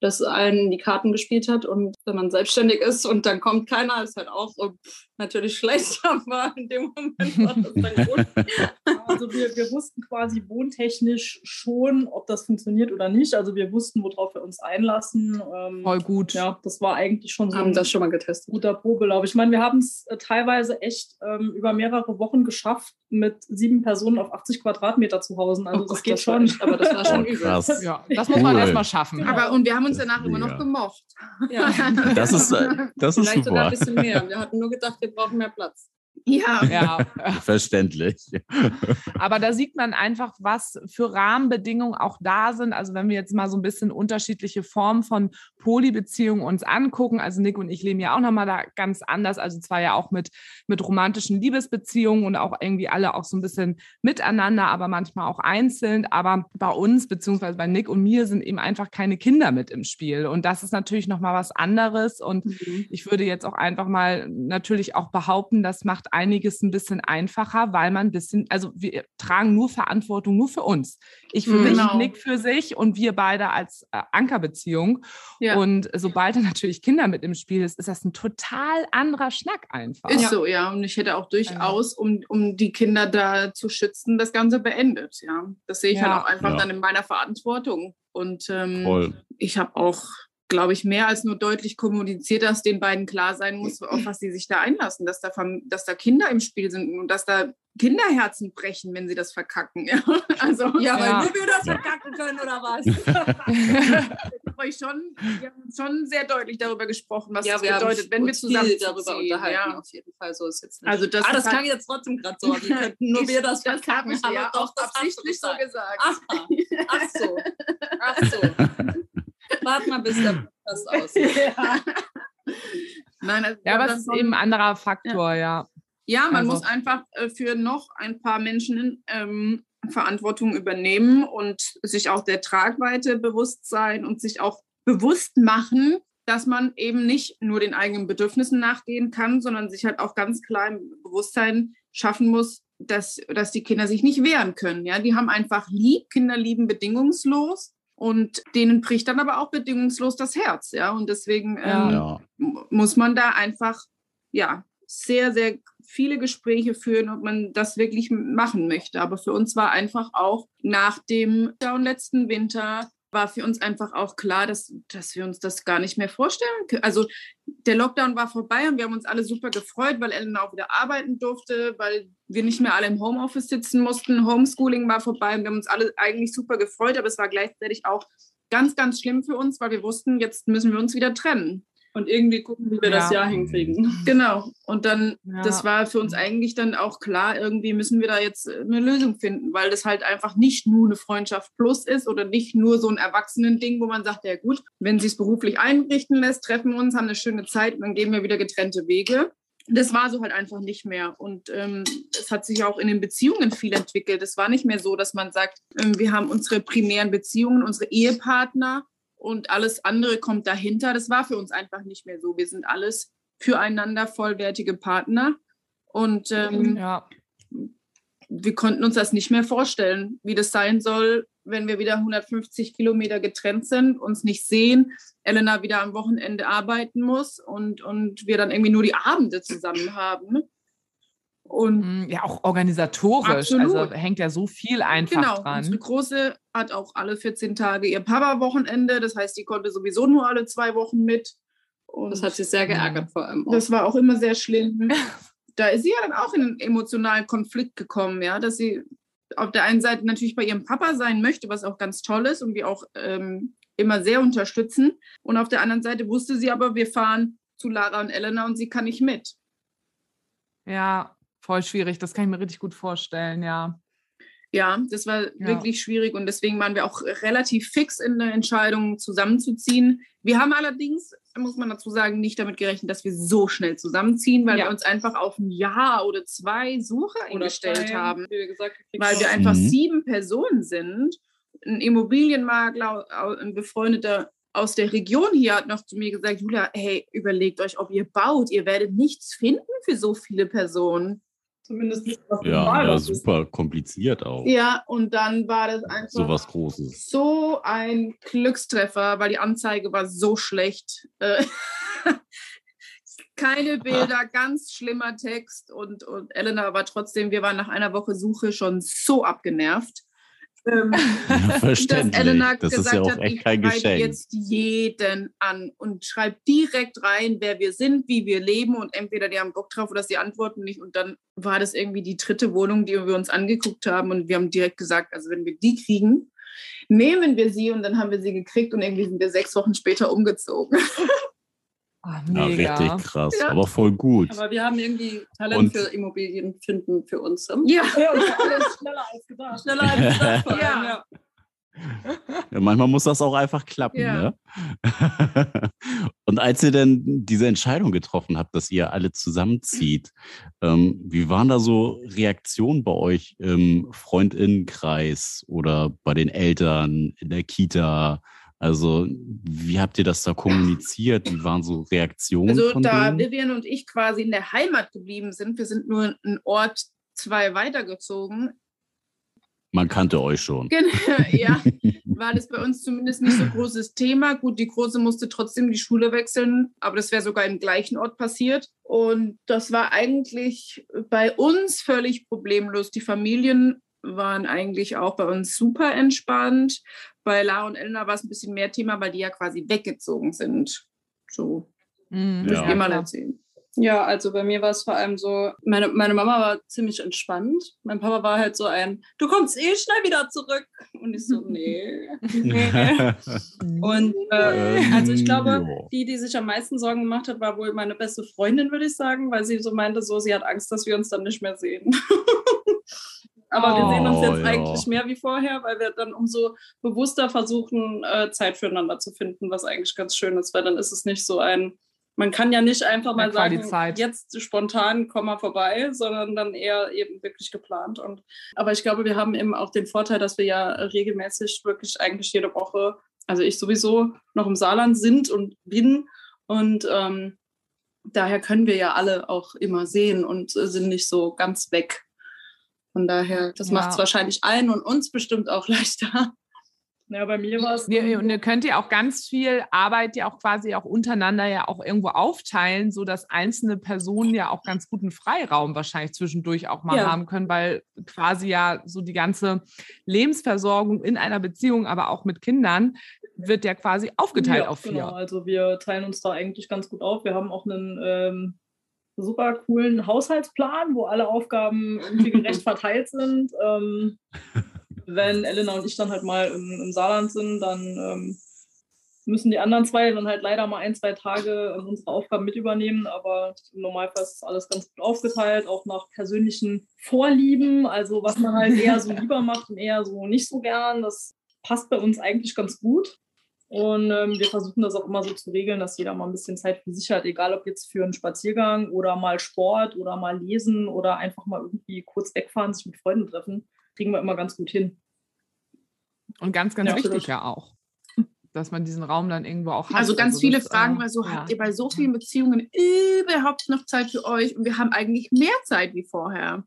das allen die Karten gespielt hat und wenn man selbstständig ist und dann kommt keiner, ist halt auch so, pff, natürlich schlecht, aber in dem Moment war das dann gut. also wir, wir wussten quasi wohntechnisch schon, ob das funktioniert oder nicht. Also wir wussten, worauf wir uns einlassen. Ähm, Voll gut. Ja, das war eigentlich schon so haben ein das schon mal getestet. guter Probelauf. Ich meine, wir haben es äh, teilweise echt ähm, über mehrere Wochen geschafft, mit sieben Personen auf 80 Quadratmeter zu hausen. Also oh das Gott, geht das schon. aber das war schon übel. Ja, das muss man erstmal schaffen. Aber und wir haben uns danach immer noch gemocht. Ja. Das ist, das ist Vielleicht super. sogar ein bisschen mehr. Wir hatten nur gedacht, wir brauchen mehr Platz. Ja, ja. verständlich. Aber da sieht man einfach, was für Rahmenbedingungen auch da sind. Also wenn wir jetzt mal so ein bisschen unterschiedliche Formen von Polybeziehungen uns angucken. Also Nick und ich leben ja auch nochmal da ganz anders. Also zwar ja auch mit, mit romantischen Liebesbeziehungen und auch irgendwie alle auch so ein bisschen miteinander, aber manchmal auch einzeln. Aber bei uns, beziehungsweise bei Nick und mir, sind eben einfach keine Kinder mit im Spiel. Und das ist natürlich nochmal was anderes. Und mhm. ich würde jetzt auch einfach mal natürlich auch behaupten, das macht einiges ein bisschen einfacher, weil man ein bisschen, also wir tragen nur Verantwortung nur für uns. Ich für mich, genau. Nick für sich und wir beide als äh, Ankerbeziehung. Ja. Und sobald da natürlich Kinder mit im Spiel ist, ist das ein total anderer Schnack einfach. Ist ja. so, ja. Und ich hätte auch durchaus, um, um die Kinder da zu schützen, das Ganze beendet. Ja, das sehe ich ja. halt auch einfach dann in meiner Verantwortung. Und ähm, ich habe auch glaube ich, mehr als nur deutlich kommuniziert, dass den beiden klar sein muss, auf was sie sich da einlassen, dass da, dass da Kinder im Spiel sind und dass da Kinderherzen brechen, wenn sie das verkacken. Ja, also, ja weil ja. nur wir das verkacken können oder was? ich schon, wir haben schon sehr deutlich darüber gesprochen, was ja, das bedeutet, wenn wir zusammen darüber unterhalten. Ja. Auf jeden Fall, so ist jetzt nicht. Also das ah, das klang halt, jetzt trotzdem gerade so. Wie könnten nur wir das Das habe ich ja doch das absichtlich so gesagt. Ach, ach so. Ach so. Warte mal, bis der Podcast ja. Nein, also ja, aber es ist eben ein anderer Faktor, ja. Ja, man also. muss einfach äh, für noch ein paar Menschen ähm, Verantwortung übernehmen und sich auch der Tragweite bewusst sein und sich auch bewusst machen, dass man eben nicht nur den eigenen Bedürfnissen nachgehen kann, sondern sich halt auch ganz klar im Bewusstsein schaffen muss, dass, dass die Kinder sich nicht wehren können. Ja, die haben einfach lieb, Kinder lieben bedingungslos und denen bricht dann aber auch bedingungslos das Herz, ja. Und deswegen ähm, ja. muss man da einfach, ja, sehr, sehr viele Gespräche führen, ob man das wirklich machen möchte. Aber für uns war einfach auch nach dem letzten Winter war für uns einfach auch klar, dass, dass wir uns das gar nicht mehr vorstellen können. Also der Lockdown war vorbei und wir haben uns alle super gefreut, weil Ellen auch wieder arbeiten durfte, weil wir nicht mehr alle im Homeoffice sitzen mussten. Homeschooling war vorbei und wir haben uns alle eigentlich super gefreut, aber es war gleichzeitig auch ganz, ganz schlimm für uns, weil wir wussten, jetzt müssen wir uns wieder trennen und irgendwie gucken, wie wir ja. das Jahr hinkriegen. Genau. Und dann, ja. das war für uns eigentlich dann auch klar, irgendwie müssen wir da jetzt äh, eine Lösung finden, weil das halt einfach nicht nur eine Freundschaft plus ist oder nicht nur so ein Erwachsenen-Ding, wo man sagt, ja gut, wenn sie es beruflich einrichten lässt, treffen wir uns, haben eine schöne Zeit und dann gehen wir wieder getrennte Wege. Das war so halt einfach nicht mehr. Und ähm, es hat sich auch in den Beziehungen viel entwickelt. Es war nicht mehr so, dass man sagt, ähm, wir haben unsere primären Beziehungen, unsere Ehepartner und alles andere kommt dahinter. Das war für uns einfach nicht mehr so. Wir sind alles füreinander vollwertige Partner und ähm, ja. wir konnten uns das nicht mehr vorstellen, wie das sein soll, wenn wir wieder 150 Kilometer getrennt sind, uns nicht sehen, Elena wieder am Wochenende arbeiten muss und, und wir dann irgendwie nur die Abende zusammen haben. Und mm, ja, auch organisatorisch. Also absolut. Also hängt ja so viel einfach genau. dran. Unsere Große hat auch alle 14 Tage ihr Papa-Wochenende. Das heißt, die konnte sowieso nur alle zwei Wochen mit. Und das hat sie sehr geärgert vor allem. Auch. Das war auch immer sehr schlimm. da ist sie ja dann auch in einen emotionalen Konflikt gekommen, ja, dass sie auf der einen Seite natürlich bei ihrem Papa sein möchte, was auch ganz toll ist und wir auch ähm, immer sehr unterstützen. Und auf der anderen Seite wusste sie aber, wir fahren zu Lara und Elena und sie kann nicht mit. Ja, voll schwierig. Das kann ich mir richtig gut vorstellen, ja. Ja, das war ja. wirklich schwierig und deswegen waren wir auch relativ fix in der Entscheidung, zusammenzuziehen. Wir haben allerdings, muss man dazu sagen, nicht damit gerechnet, dass wir so schnell zusammenziehen, weil ja. wir uns einfach auf ein Jahr oder zwei Suche oder eingestellt zwei, haben. Wir gesagt, weil wir einfach mhm. sieben Personen sind. Ein Immobilienmakler, ein befreundeter aus der Region hier hat noch zu mir gesagt, Julia, hey, überlegt euch, ob ihr baut. Ihr werdet nichts finden für so viele Personen. Zumindest nicht was Ja, ja super ist. kompliziert auch. Ja, und dann war das einfach so was Großes. So ein Glückstreffer, weil die Anzeige war so schlecht. Äh, keine Bilder, ganz schlimmer Text und, und Elena war trotzdem, wir waren nach einer Woche Suche schon so abgenervt. Ähm, verständlich. Dass Elena das gesagt ist ja auch hat, echt kein Geschenk. jetzt jeden an und schreibt direkt rein, wer wir sind, wie wir leben und entweder die haben Bock drauf oder sie antworten nicht und dann war das irgendwie die dritte Wohnung, die wir uns angeguckt haben und wir haben direkt gesagt, also wenn wir die kriegen, nehmen wir sie und dann haben wir sie gekriegt und irgendwie sind wir sechs Wochen später umgezogen. Ach, mega. Ja, richtig krass, ja. aber voll gut. Aber wir haben irgendwie Talent und für Immobilien finden für uns. Ja, ja und alles schneller als gedacht. Schneller als gedacht. ja. ja. Ja, manchmal muss das auch einfach klappen. Ja. Ne? und als ihr denn diese Entscheidung getroffen habt, dass ihr alle zusammenzieht, ähm, wie waren da so Reaktionen bei euch im Freundinnenkreis oder bei den Eltern in der Kita? Also, wie habt ihr das da kommuniziert? Wie waren so Reaktionen? Also, da denen? Vivian und ich quasi in der Heimat geblieben sind, wir sind nur einen Ort zwei weitergezogen. Man kannte euch schon. Genau, ja, war das bei uns zumindest nicht so ein großes Thema. Gut, die Große musste trotzdem die Schule wechseln, aber das wäre sogar im gleichen Ort passiert. Und das war eigentlich bei uns völlig problemlos. Die Familien waren eigentlich auch bei uns super entspannt. Bei Lara und Elena war es ein bisschen mehr Thema, weil die ja quasi weggezogen sind. So, mhm, ja. mal erzählen. Ja, also bei mir war es vor allem so, meine, meine Mama war ziemlich entspannt. Mein Papa war halt so ein, du kommst eh schnell wieder zurück. Und ich so, nee. nee. Und äh, also ich glaube, die, die sich am meisten Sorgen gemacht hat, war wohl meine beste Freundin, würde ich sagen, weil sie so meinte, so, sie hat Angst, dass wir uns dann nicht mehr sehen. Aber oh, wir sehen uns jetzt ja. eigentlich mehr wie vorher, weil wir dann umso bewusster versuchen, äh, Zeit füreinander zu finden, was eigentlich ganz schön ist, weil dann ist es nicht so ein, man kann ja nicht einfach mal sagen, jetzt spontan komm mal vorbei, sondern dann eher eben wirklich geplant. Und, aber ich glaube, wir haben eben auch den Vorteil, dass wir ja regelmäßig wirklich eigentlich jede Woche, also ich sowieso noch im Saarland sind und bin. Und ähm, daher können wir ja alle auch immer sehen und sind nicht so ganz weg. Von daher, das ja. macht es wahrscheinlich allen und uns bestimmt auch leichter. Ja, bei mir war es. Und ihr könnt ja auch ganz viel Arbeit ja auch quasi auch untereinander ja auch irgendwo aufteilen, sodass einzelne Personen ja auch ganz guten Freiraum wahrscheinlich zwischendurch auch mal ja. haben können, weil quasi ja so die ganze Lebensversorgung in einer Beziehung, aber auch mit Kindern, wird ja quasi aufgeteilt ja, auf vier. Genau, also wir teilen uns da eigentlich ganz gut auf. Wir haben auch einen ähm, super coolen Haushaltsplan, wo alle Aufgaben irgendwie gerecht verteilt sind. Ähm, wenn Elena und ich dann halt mal im, im Saarland sind, dann ähm, müssen die anderen zwei dann halt leider mal ein, zwei Tage ähm, unsere Aufgaben mit übernehmen. Aber im Normalfall ist alles ganz gut aufgeteilt, auch nach persönlichen Vorlieben. Also was man halt eher so lieber macht und eher so nicht so gern. Das passt bei uns eigentlich ganz gut. Und ähm, wir versuchen das auch immer so zu regeln, dass jeder mal ein bisschen Zeit für sich hat, egal ob jetzt für einen Spaziergang oder mal Sport oder mal lesen oder einfach mal irgendwie kurz wegfahren, sich mit Freunden treffen kriegen wir immer ganz gut hin. Und ganz, ganz ja, wichtig ja auch, dass man diesen Raum dann irgendwo auch hat. Also ganz also viele das, fragen mal so, ja. habt ihr bei so vielen Beziehungen überhaupt noch Zeit für euch? Und wir haben eigentlich mehr Zeit wie vorher.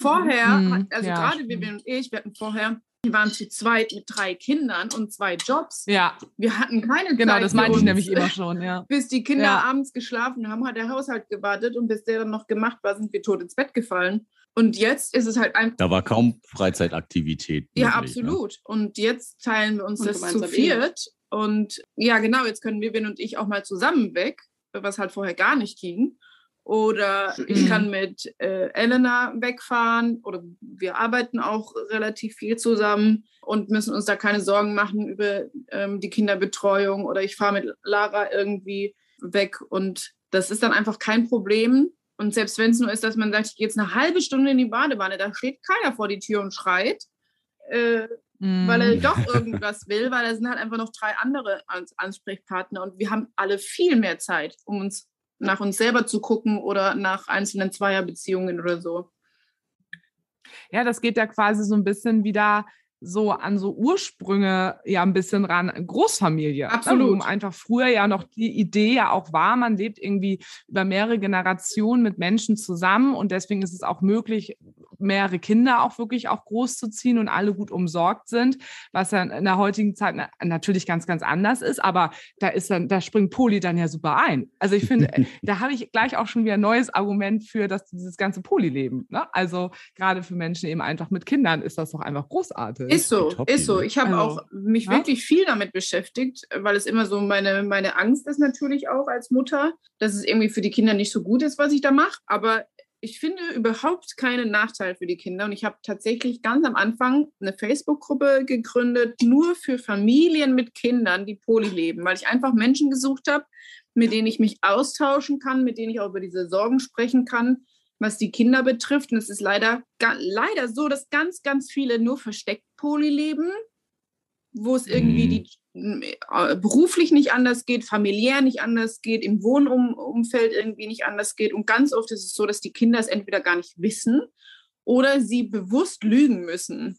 Vorher, mhm. also ja, gerade wir und ich, wir hatten vorher wir waren zu zweit mit drei Kindern und zwei Jobs. Ja. Wir hatten keine genau, Zeit. Genau, das meinte ich nämlich immer schon, ja. Bis die Kinder ja. abends geschlafen haben, hat der Haushalt gewartet und bis der dann noch gemacht war, sind wir tot ins Bett gefallen. Und jetzt ist es halt einfach. Da war kaum Freizeitaktivität. Ja, möglich, ne? absolut. Ne? Und jetzt teilen wir uns und das zu viert. Und ja, genau, jetzt können Vivian und ich auch mal zusammen weg, was halt vorher gar nicht ging. Oder ich kann mit äh, Elena wegfahren oder wir arbeiten auch relativ viel zusammen und müssen uns da keine Sorgen machen über ähm, die Kinderbetreuung oder ich fahre mit Lara irgendwie weg und das ist dann einfach kein Problem. Und selbst wenn es nur ist, dass man sagt, ich gehe jetzt eine halbe Stunde in die Badewanne, da steht keiner vor die Tür und schreit, äh, mm. weil er mhm. doch irgendwas will, weil da sind halt einfach noch drei andere Ansprechpartner und wir haben alle viel mehr Zeit, um uns nach uns selber zu gucken oder nach einzelnen Zweierbeziehungen oder so. Ja, das geht ja quasi so ein bisschen wieder so an so Ursprünge ja ein bisschen ran, Großfamilie. Ne? Absolut. Um einfach früher ja noch die Idee ja auch war, man lebt irgendwie über mehrere Generationen mit Menschen zusammen und deswegen ist es auch möglich, mehrere Kinder auch wirklich auch groß zu ziehen und alle gut umsorgt sind, was dann in der heutigen Zeit natürlich ganz, ganz anders ist. Aber da ist dann, da springt Poli dann ja super ein. Also ich finde, da habe ich gleich auch schon wieder ein neues Argument für das, dieses ganze Polyleben. Ne? Also gerade für Menschen eben einfach mit Kindern ist das doch einfach großartig. Ist so, ist so. Ich habe also, auch mich ja? wirklich viel damit beschäftigt, weil es immer so meine, meine Angst ist natürlich auch als Mutter, dass es irgendwie für die Kinder nicht so gut ist, was ich da mache. Aber ich finde überhaupt keinen Nachteil für die Kinder. Und ich habe tatsächlich ganz am Anfang eine Facebook-Gruppe gegründet, nur für Familien mit Kindern, die Poli leben, weil ich einfach Menschen gesucht habe, mit denen ich mich austauschen kann, mit denen ich auch über diese Sorgen sprechen kann, was die Kinder betrifft. Und es ist leider, leider so, dass ganz, ganz viele nur versteckt Poli leben, wo es irgendwie mhm. die äh, beruflich nicht anders geht, familiär nicht anders geht, im Wohnumfeld irgendwie nicht anders geht. Und ganz oft ist es so, dass die Kinder es entweder gar nicht wissen oder sie bewusst lügen müssen.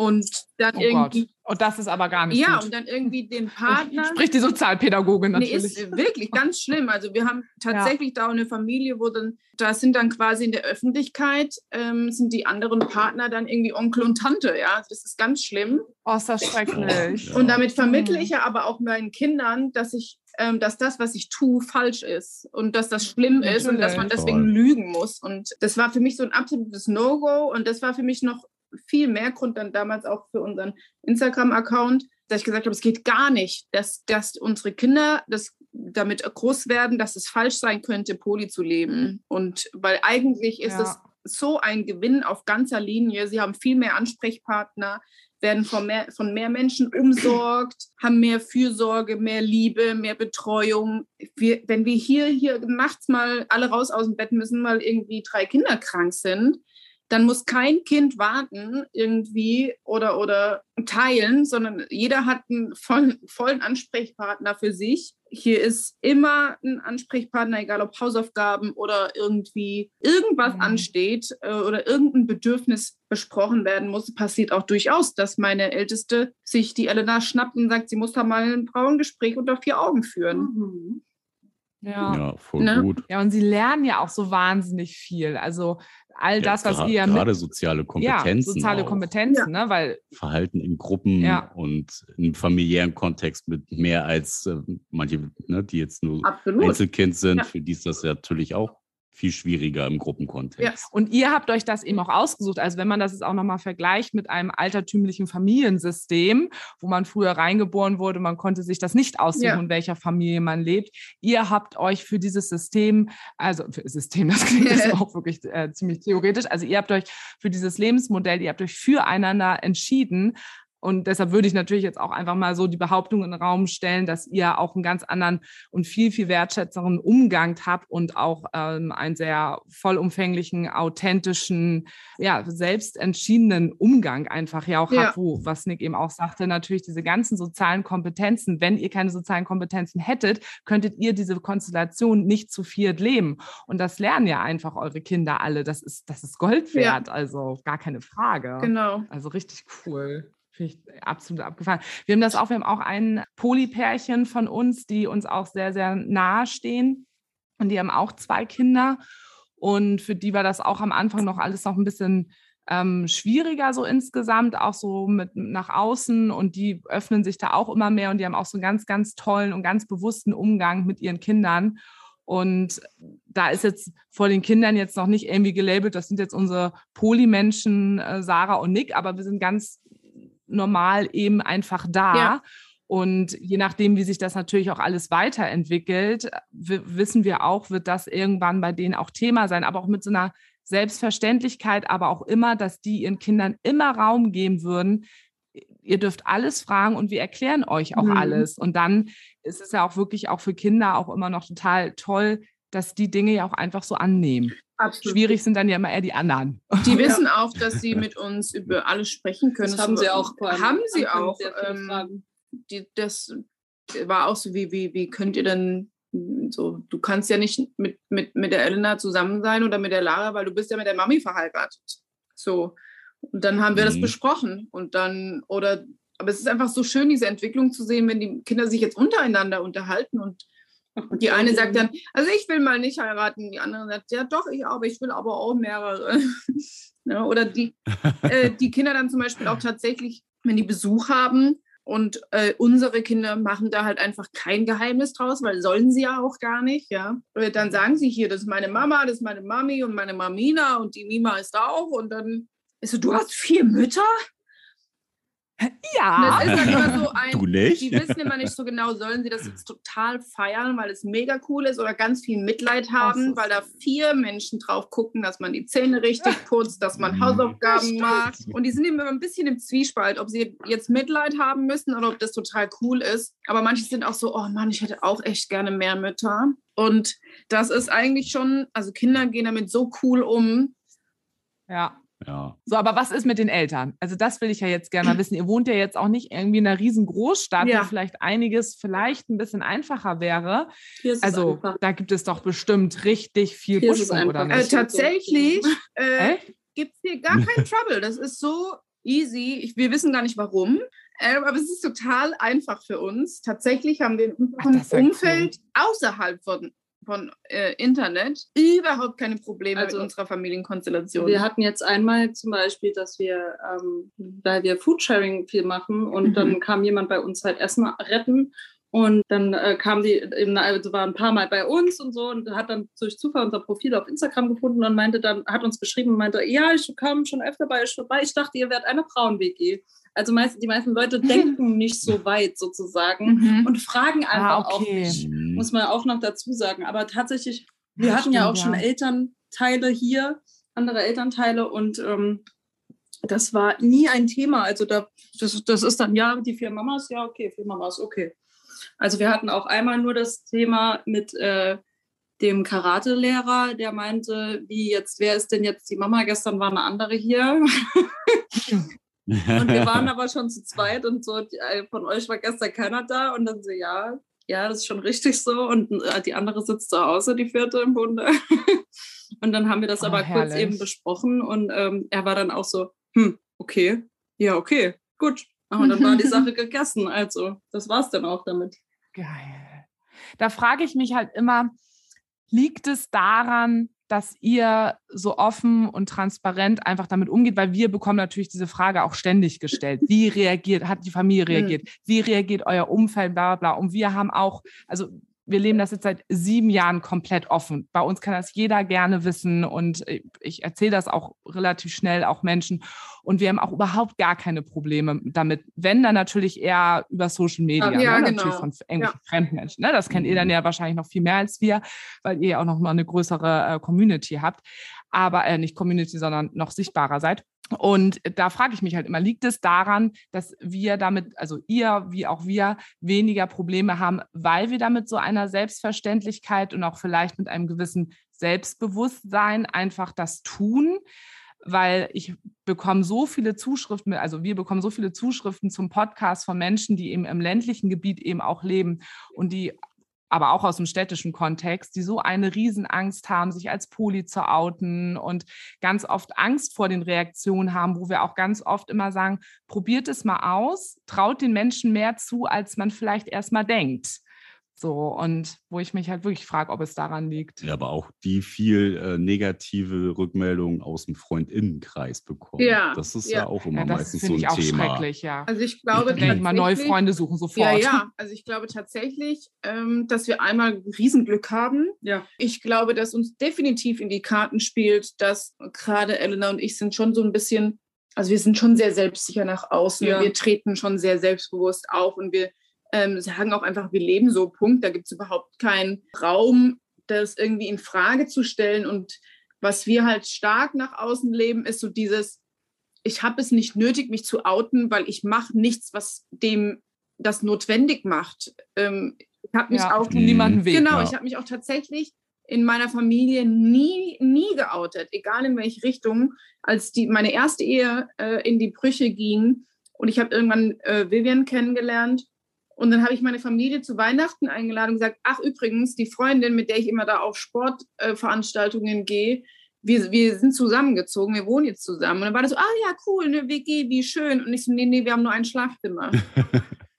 Und dann oh irgendwie. Gott. Und das ist aber gar nicht. Ja, gut. und dann irgendwie den Partner. Spricht die Sozialpädagogin natürlich. Nee, ist wirklich ganz schlimm. Also wir haben tatsächlich ja. da eine Familie, wo dann, da sind dann quasi in der Öffentlichkeit, ähm, sind die anderen Partner dann irgendwie Onkel und Tante, ja. Das ist ganz schlimm. Oh, ist das schrecklich. Und damit vermittle ich ja aber auch meinen Kindern, dass ich ähm, dass das, was ich tue, falsch ist und dass das schlimm ist und dass man deswegen lügen muss. Und das war für mich so ein absolutes No-Go und das war für mich noch viel mehr Grund dann damals auch für unseren Instagram-Account, dass ich gesagt habe, es geht gar nicht, dass, dass unsere Kinder das damit groß werden, dass es falsch sein könnte, Poli zu leben. Und weil eigentlich ist ja. es so ein Gewinn auf ganzer Linie. Sie haben viel mehr Ansprechpartner, werden von mehr, von mehr Menschen umsorgt, haben mehr Fürsorge, mehr Liebe, mehr Betreuung. Wir, wenn wir hier, hier nachts mal alle raus aus dem Bett müssen, weil irgendwie drei Kinder krank sind, dann muss kein Kind warten irgendwie oder, oder teilen, sondern jeder hat einen vollen, vollen Ansprechpartner für sich. Hier ist immer ein Ansprechpartner, egal ob Hausaufgaben oder irgendwie irgendwas mhm. ansteht äh, oder irgendein Bedürfnis besprochen werden muss. Passiert auch durchaus, dass meine Älteste sich die Elena schnappt und sagt, sie muss da mal ein Frauengespräch unter vier Augen führen. Mhm. Ja, ja voll ne? gut. Ja, und sie lernen ja auch so wahnsinnig viel. Also all ja, das, was ihr ja gerade soziale Kompetenzen, ja, soziale Kompetenzen, ne, weil Verhalten in Gruppen ja. und im familiären Kontext mit mehr als äh, manche, ne, die jetzt nur Absolut. Einzelkind sind, für die ist das ja natürlich auch viel schwieriger im Gruppenkontext. Ja. Und ihr habt euch das eben auch ausgesucht. Also wenn man das jetzt auch nochmal vergleicht mit einem altertümlichen Familiensystem, wo man früher reingeboren wurde, man konnte sich das nicht aussuchen, ja. in welcher Familie man lebt. Ihr habt euch für dieses System, also für System, das klingt jetzt auch wirklich äh, ziemlich theoretisch, also ihr habt euch für dieses Lebensmodell, ihr habt euch füreinander entschieden, und deshalb würde ich natürlich jetzt auch einfach mal so die Behauptung in den Raum stellen, dass ihr auch einen ganz anderen und viel, viel wertschätzeren Umgang habt und auch ähm, einen sehr vollumfänglichen, authentischen, ja, selbst entschiedenen Umgang einfach ja auch ja. habt, wo, was Nick eben auch sagte, natürlich diese ganzen sozialen Kompetenzen, wenn ihr keine sozialen Kompetenzen hättet, könntet ihr diese Konstellation nicht zu viert leben. Und das lernen ja einfach eure Kinder alle. Das ist, das ist Gold wert, ja. also gar keine Frage. Genau. Also richtig cool. Finde ich absolut abgefahren. Wir haben das auch, wir haben auch ein Polypärchen von uns, die uns auch sehr, sehr nahe stehen. Und die haben auch zwei Kinder. Und für die war das auch am Anfang noch alles noch ein bisschen ähm, schwieriger so insgesamt, auch so mit nach außen. Und die öffnen sich da auch immer mehr und die haben auch so einen ganz, ganz tollen und ganz bewussten Umgang mit ihren Kindern. Und da ist jetzt vor den Kindern jetzt noch nicht irgendwie gelabelt, das sind jetzt unsere Polymenschen, äh, Sarah und Nick, aber wir sind ganz normal eben einfach da. Ja. Und je nachdem, wie sich das natürlich auch alles weiterentwickelt, wissen wir auch, wird das irgendwann bei denen auch Thema sein, aber auch mit so einer Selbstverständlichkeit, aber auch immer, dass die ihren Kindern immer Raum geben würden. Ihr dürft alles fragen und wir erklären euch auch mhm. alles. Und dann ist es ja auch wirklich auch für Kinder auch immer noch total toll, dass die Dinge ja auch einfach so annehmen. Absolut. Schwierig sind dann ja immer eher die anderen. Die wissen auch, dass sie mit uns über alles sprechen können. Das haben sie auch. Haben sie auch. Ähm, die, das war auch so, wie, wie, wie könnt ihr denn so, du kannst ja nicht mit, mit, mit der Elena zusammen sein oder mit der Lara, weil du bist ja mit der Mami verheiratet. So. Und dann haben wir mhm. das besprochen. Und dann, oder, aber es ist einfach so schön, diese Entwicklung zu sehen, wenn die Kinder sich jetzt untereinander unterhalten und und die eine sagt dann, also ich will mal nicht heiraten. Die andere sagt, ja doch, ich aber ich will aber auch mehrere. ja, oder die, äh, die Kinder dann zum Beispiel auch tatsächlich, wenn die Besuch haben und äh, unsere Kinder machen da halt einfach kein Geheimnis draus, weil sollen sie ja auch gar nicht, ja. Und dann sagen sie hier, das ist meine Mama, das ist meine Mami und meine Mamina und die Mima ist da auch und dann ist so, du hast vier Mütter? Ja. Das ist halt immer so ein, du nicht? Die wissen immer nicht so genau, sollen sie das jetzt total feiern, weil es mega cool ist oder ganz viel Mitleid haben, weil da vier Menschen drauf gucken, dass man die Zähne richtig putzt, dass man Hausaufgaben macht. Und die sind immer ein bisschen im Zwiespalt, ob sie jetzt Mitleid haben müssen oder ob das total cool ist. Aber manche sind auch so, oh Mann, ich hätte auch echt gerne mehr Mütter. Und das ist eigentlich schon, also Kinder gehen damit so cool um. Ja. Ja. So, aber was ist mit den Eltern? Also das will ich ja jetzt gerne mal wissen. Ihr wohnt ja jetzt auch nicht irgendwie in einer riesen Großstadt, Ja. wo vielleicht einiges vielleicht ein bisschen einfacher wäre. Hier ist es Also da gibt es doch bestimmt richtig viel Buschfunk, oder einfach. Äh, nicht? tatsächlich äh, gibt es hier gar keinen Trouble. Das ist so easy. Ich, wir wissen gar nicht warum. Äh, aber es ist total einfach für uns. Tatsächlich haben wir in Ach, unserem das ist ja Umfeld außerhalb von, von äh, Internet überhaupt keine Probleme Also, mit unserer Familienkonstellation. Wir hatten jetzt einmal zum Beispiel, dass wir, ähm, weil wir Foodsharing viel machen und dann kam jemand bei uns halt Essen retten und dann äh, kam die, eben, also war ein paar Mal bei uns und so und hat dann durch Zufall unser Profil auf Instagram gefunden und meinte dann, hat uns geschrieben und meinte, ja, ich kam schon öfter bei euch vorbei, ich dachte, ihr wärt eine Frauen-WG. Also meist, die meisten Leute denken nicht so weit sozusagen Mhm. und fragen einfach Ah, auch okay. nicht Mhm. muss man auch noch dazu sagen. Aber tatsächlich, wir Ja, hatten ja auch stimmt, schon ja. Elternteile hier, andere Elternteile und ähm, das war nie ein Thema. Also da, das, das ist dann, ja, die vier Mamas, ja, okay, vier Mamas, okay. Also wir hatten auch einmal nur das Thema mit äh, dem Karatelehrer, der meinte, wie jetzt, wer ist denn jetzt die Mama? Gestern war eine andere hier. Und wir waren aber schon zu zweit und so, äh, von euch war gestern keiner da und dann so, ja, ja, das ist schon richtig so. Und äh, die andere sitzt zu Hause, die vierte im Bunde. Und dann haben wir das Oh, aber kurz herrlich. eben besprochen und ähm, er war dann auch so, hm, okay, ja, okay, gut. Und dann war die Sache gegessen. Also, das war's dann auch damit. Geil. Da frage ich mich halt immer, liegt es daran, dass ihr so offen und transparent einfach damit umgeht, weil wir bekommen natürlich diese Frage auch ständig gestellt. Wie reagiert, hat die Familie reagiert? Wie reagiert euer Umfeld, bla bla bla. Und wir haben auch, also wir leben das jetzt seit sieben Jahren komplett offen. Bei uns kann das jeder gerne wissen und ich erzähle das auch relativ schnell auch Menschen. Und wir haben auch überhaupt gar keine Probleme damit. Wenn dann natürlich eher über Social Media, Ah, ja, ne? genau. natürlich von irgendwelchen Fremdmenschen. Ne? Das kennt ihr dann ja wahrscheinlich noch viel mehr als wir, weil ihr ja auch noch mal eine größere äh, Community habt. Aber äh, nicht Community, sondern noch sichtbarer seid. Und da frage ich mich halt immer, liegt es daran, dass wir damit, also ihr wie auch wir, weniger Probleme haben, weil wir damit so einer Selbstverständlichkeit und auch vielleicht mit einem gewissen Selbstbewusstsein einfach das tun? Weil ich bekomme so viele Zuschriften, also wir bekommen so viele Zuschriften zum Podcast von Menschen, die eben im ländlichen Gebiet eben auch leben und die aber auch aus dem städtischen Kontext, die so eine Riesenangst haben, sich als Poli zu outen und ganz oft Angst vor den Reaktionen haben, wo wir auch ganz oft immer sagen, probiert es mal aus, traut den Menschen mehr zu, als man vielleicht erst mal denkt. So, und wo ich mich halt wirklich frage, ob es daran liegt. Ja, aber auch die viel äh, negative Rückmeldungen aus dem Freundinnenkreis bekommen. Ja, Das ist ja. ja, auch immer Ja, das meistens so finde ein ich auch Thema. schrecklich, ja. Also ich glaube, Ich denke mal, neue Freunde suchen sofort. Ja, ja. Also ich glaube tatsächlich, ähm, dass wir einmal Riesenglück haben. Ja. Ich glaube, dass uns definitiv in die Karten spielt, dass gerade Elena und ich sind schon so ein bisschen, also wir sind schon sehr selbstsicher nach außen. Ja. Wir treten schon sehr selbstbewusst auf und wir ähm, sagen auch einfach, wir leben so, Punkt. Da gibt es überhaupt keinen Raum, das irgendwie in Frage zu stellen. Und was wir halt stark nach außen leben, ist so dieses, ich habe es nicht nötig, mich zu outen, weil ich mache nichts, was dem das notwendig macht. Ähm, ich habe mich ja, auch niemanden weh. Genau, ja. ich habe mich auch tatsächlich in meiner Familie nie, nie geoutet, egal in welche Richtung. Als die, meine erste Ehe äh, in die Brüche ging und ich habe irgendwann äh, Vivian kennengelernt und dann habe ich meine Familie zu Weihnachten eingeladen und gesagt, ach übrigens, die Freundin, mit der ich immer da auf Sportveranstaltungen gehe, wir, wir sind zusammengezogen, wir wohnen jetzt zusammen. Und dann war das so, ah ja, cool, eine WG, wie schön. Und ich so, nee, nee, wir haben nur ein Schlafzimmer.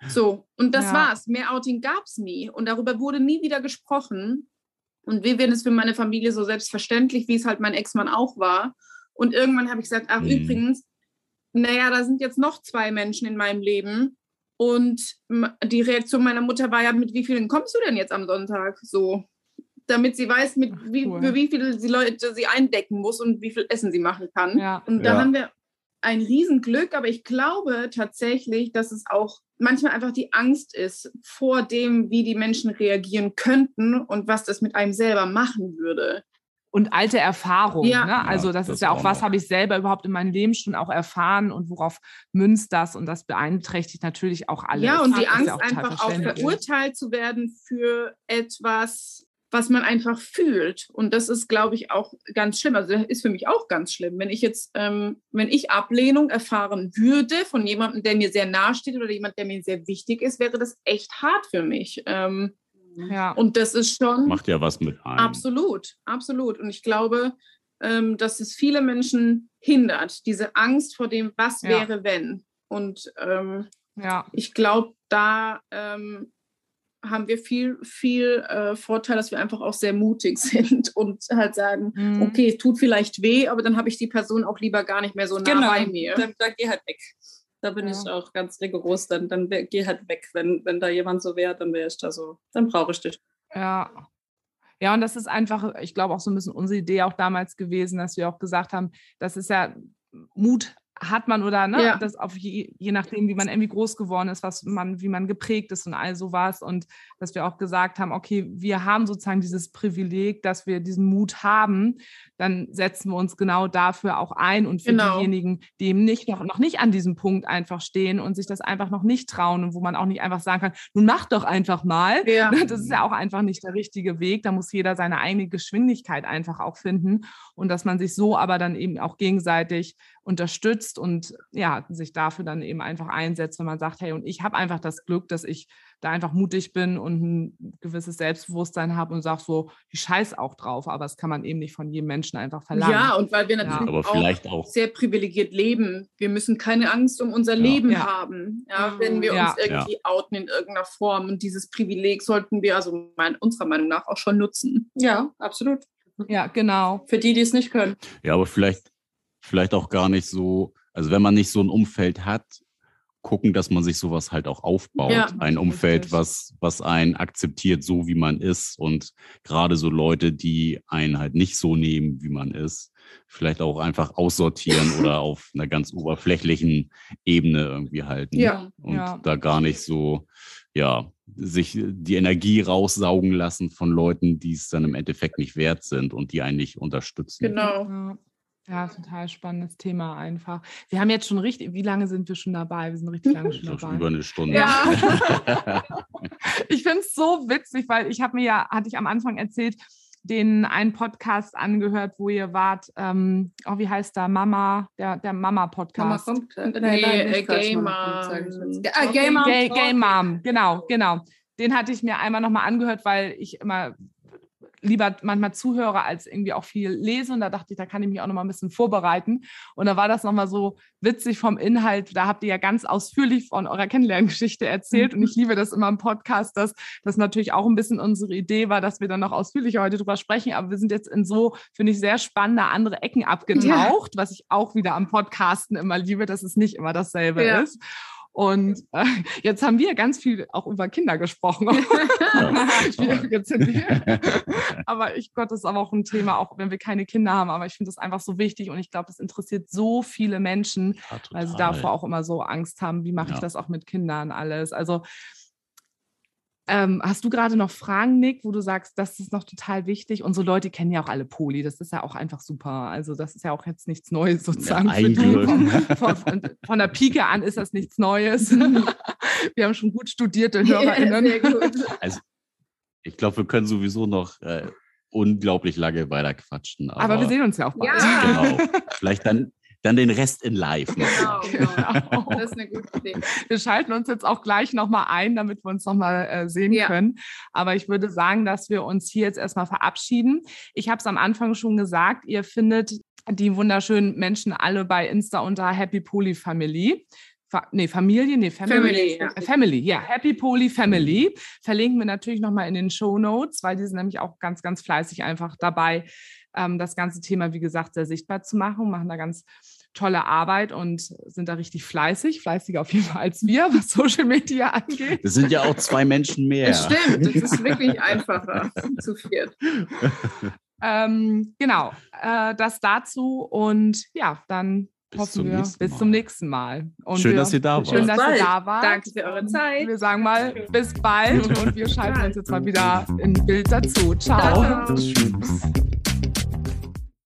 So, und das Ja. war's. Mehr Outing gab es nie. Und darüber wurde nie wieder gesprochen. Und Vivian ist für meine Familie so selbstverständlich, wie es halt mein Ex-Mann auch war. Und irgendwann habe ich gesagt, ach Mhm. übrigens, naja, da sind jetzt noch zwei Menschen in meinem Leben. Und die Reaktion meiner Mutter war ja, mit wie vielen kommst du denn jetzt am Sonntag? So, damit sie weiß, mit Ach, wie, cool. für wie viele sie Leute sie eindecken muss und wie viel Essen sie machen kann. Ja. Und da Ja. haben wir ein Riesenglück, aber ich glaube tatsächlich, dass es auch manchmal einfach die Angst ist vor dem, wie die Menschen reagieren könnten und was das mit einem selber machen würde. Und alte Erfahrungen. Ja. Ne? Also das, das ist ja auch, was habe ich selber überhaupt in meinem Leben schon auch erfahren und worauf münzt das und das beeinträchtigt natürlich auch alles. Ja, und die Angst ja auch einfach auch verurteilt zu werden für etwas, was man einfach fühlt. Und das ist, glaube ich, auch ganz schlimm. Also ist für mich auch ganz schlimm. Wenn ich jetzt, ähm, wenn ich Ablehnung erfahren würde von jemandem, der mir sehr nahe steht oder jemand, der mir sehr wichtig ist, wäre das echt hart für mich. Ähm, ja. Und das ist schon. Macht ja was mit einem. Absolut, absolut. Und ich glaube, ähm, dass es viele Menschen hindert, diese Angst vor dem, was ja. wäre, wenn. Und ähm, ja. ich glaube, da ähm, haben wir viel, viel äh, Vorteil, dass wir einfach auch sehr mutig sind und halt sagen, mhm. okay, es tut vielleicht weh, aber dann habe ich die Person auch lieber gar nicht mehr so nah genau. bei mir. Dann, dann geh halt weg. Da bin ja. ich auch ganz rigoros, dann, dann geh halt weg. Wenn, wenn da jemand so wäre, dann wäre ich da so, dann brauche ich dich. Ja. Ja, und das ist einfach, ich glaube, auch so ein bisschen unsere Idee auch damals gewesen, dass wir auch gesagt haben, das ist ja Mut hat man oder ne, ja. das auf je, je, nachdem, wie man irgendwie groß geworden ist, was man, wie man geprägt ist und all sowas. Und dass wir auch gesagt haben, okay, wir haben sozusagen dieses Privileg, dass wir diesen Mut haben, dann setzen wir uns genau dafür auch ein und für genau. diejenigen, die eben nicht noch, noch nicht an diesem Punkt einfach stehen und sich das einfach noch nicht trauen und wo man auch nicht einfach sagen kann, nun mach doch einfach mal. Ja. Das ist ja auch einfach nicht der richtige Weg. Da muss jeder seine eigene Geschwindigkeit einfach auch finden und dass man sich so aber dann eben auch gegenseitig unterstützt und ja, sich dafür dann eben einfach einsetzt, wenn man sagt, hey, und ich habe einfach das Glück, dass ich da einfach mutig bin und ein gewisses Selbstbewusstsein habe und sage so, ich scheiß auch drauf, aber das kann man eben nicht von jedem Menschen einfach verlangen. Ja, und weil wir natürlich ja. auch, auch, sehr privilegiert leben. Wir müssen keine Angst um unser ja. Leben ja. haben, ja, wenn wir uns irgendwie outen in irgendeiner Form. Und dieses Privileg sollten wir also mein, unserer Meinung nach auch schon nutzen. Ja, absolut. Ja, genau. Für die, die es nicht können. Ja, aber vielleicht, vielleicht auch gar nicht so, also wenn man nicht so ein Umfeld hat, gucken, dass man sich sowas halt auch aufbaut. Ja, ein Umfeld, was, was einen akzeptiert, so wie man ist. Und gerade so Leute, die einen halt nicht so nehmen, wie man ist, vielleicht auch einfach aussortieren oder auf einer ganz oberflächlichen Ebene irgendwie halten. Ja, und ja. da gar nicht so, ja, sich die Energie raussaugen lassen von Leuten, die es dann im Endeffekt nicht wert sind und die einen nicht unterstützen. Genau. Ja, total spannendes Thema einfach. Wir haben jetzt schon richtig, wie lange sind wir schon dabei? Wir sind richtig lange schon dabei. Über eine Stunde. Ja. ich finde es so witzig, weil ich habe mir ja, hatte ich am Anfang erzählt, den einen Podcast angehört, wo ihr wart, ähm, oh, wie heißt da, Mama, der, der Mama-Podcast. Mama kommt, äh, nee, äh, Gay Mom. Gay Mom. Gay Mom, genau, genau. Den hatte ich mir einmal nochmal angehört, weil ich immer lieber manchmal zuhöre, als irgendwie auch viel lese. Und da dachte ich, da kann ich mich auch noch mal ein bisschen vorbereiten. Und da war das noch mal so witzig vom Inhalt. Da habt ihr ja ganz ausführlich von eurer Kennenlerngeschichte erzählt. Und ich liebe das immer im Podcast, dass das natürlich auch ein bisschen unsere Idee war, dass wir dann noch ausführlicher heute drüber sprechen. Aber wir sind jetzt in so, finde ich, sehr spannende andere Ecken abgetaucht, ja. was ich auch wieder am Podcasten immer liebe, dass es nicht immer dasselbe ja. ist. Und äh, jetzt haben wir ganz viel auch über Kinder gesprochen. aber ich Gott, das ist aber auch ein Thema, auch wenn wir keine Kinder haben. Aber ich finde das einfach so wichtig und ich glaube, das interessiert so viele Menschen, ja, weil sie davor auch immer so Angst haben, wie mache ja. ich das auch mit Kindern alles. Also ähm, hast du gerade noch Fragen, Nick, wo du sagst, das ist noch total wichtig? Unsere Leute kennen ja auch alle Poli, das ist ja auch einfach super. Also das ist ja auch jetzt nichts Neues sozusagen. Ja, für von, von, von, der Pike an ist das nichts Neues. wir haben schon gut studierte HörerInnen. Ja, also ich glaube, wir können sowieso noch äh, unglaublich lange weiter quatschen. Aber, aber, wir sehen uns ja auch bald. Ja. Genau. Vielleicht dann dann den Rest in live. Genau, genau. Das ist eine gute Idee. Wir schalten uns jetzt auch gleich nochmal ein, damit wir uns nochmal äh, sehen ja. können. Aber ich würde sagen, dass wir uns hier jetzt erstmal verabschieden. Ich habe es am Anfang schon gesagt, ihr findet die wunderschönen Menschen alle bei Insta unter Happy Poly Family. Fa nee, Familie, nee, Family. Family, ja. Family, ja. Happy Poly Family. Verlinken wir natürlich nochmal in den Show Notes, weil die sind nämlich auch ganz, ganz fleißig einfach dabei, ähm, das ganze Thema, wie gesagt, sehr sichtbar zu machen, machen da ganz tolle Arbeit und sind da richtig fleißig, fleißiger auf jeden Fall als wir, was Social Media angeht. Das sind ja auch zwei Menschen mehr. Das stimmt, das ist wirklich einfacher zu viert. Ähm, genau, äh, das dazu und ja, dann bis hoffen wir. Bis zum nächsten Mal. Und schön, wir, dass ihr da wart. Schön, dass ihr da wart. Danke für eure Zeit. Wir sagen mal bis bald und wir schalten uns jetzt mal wieder in Bild dazu. Ciao. Ciao. Tschüss.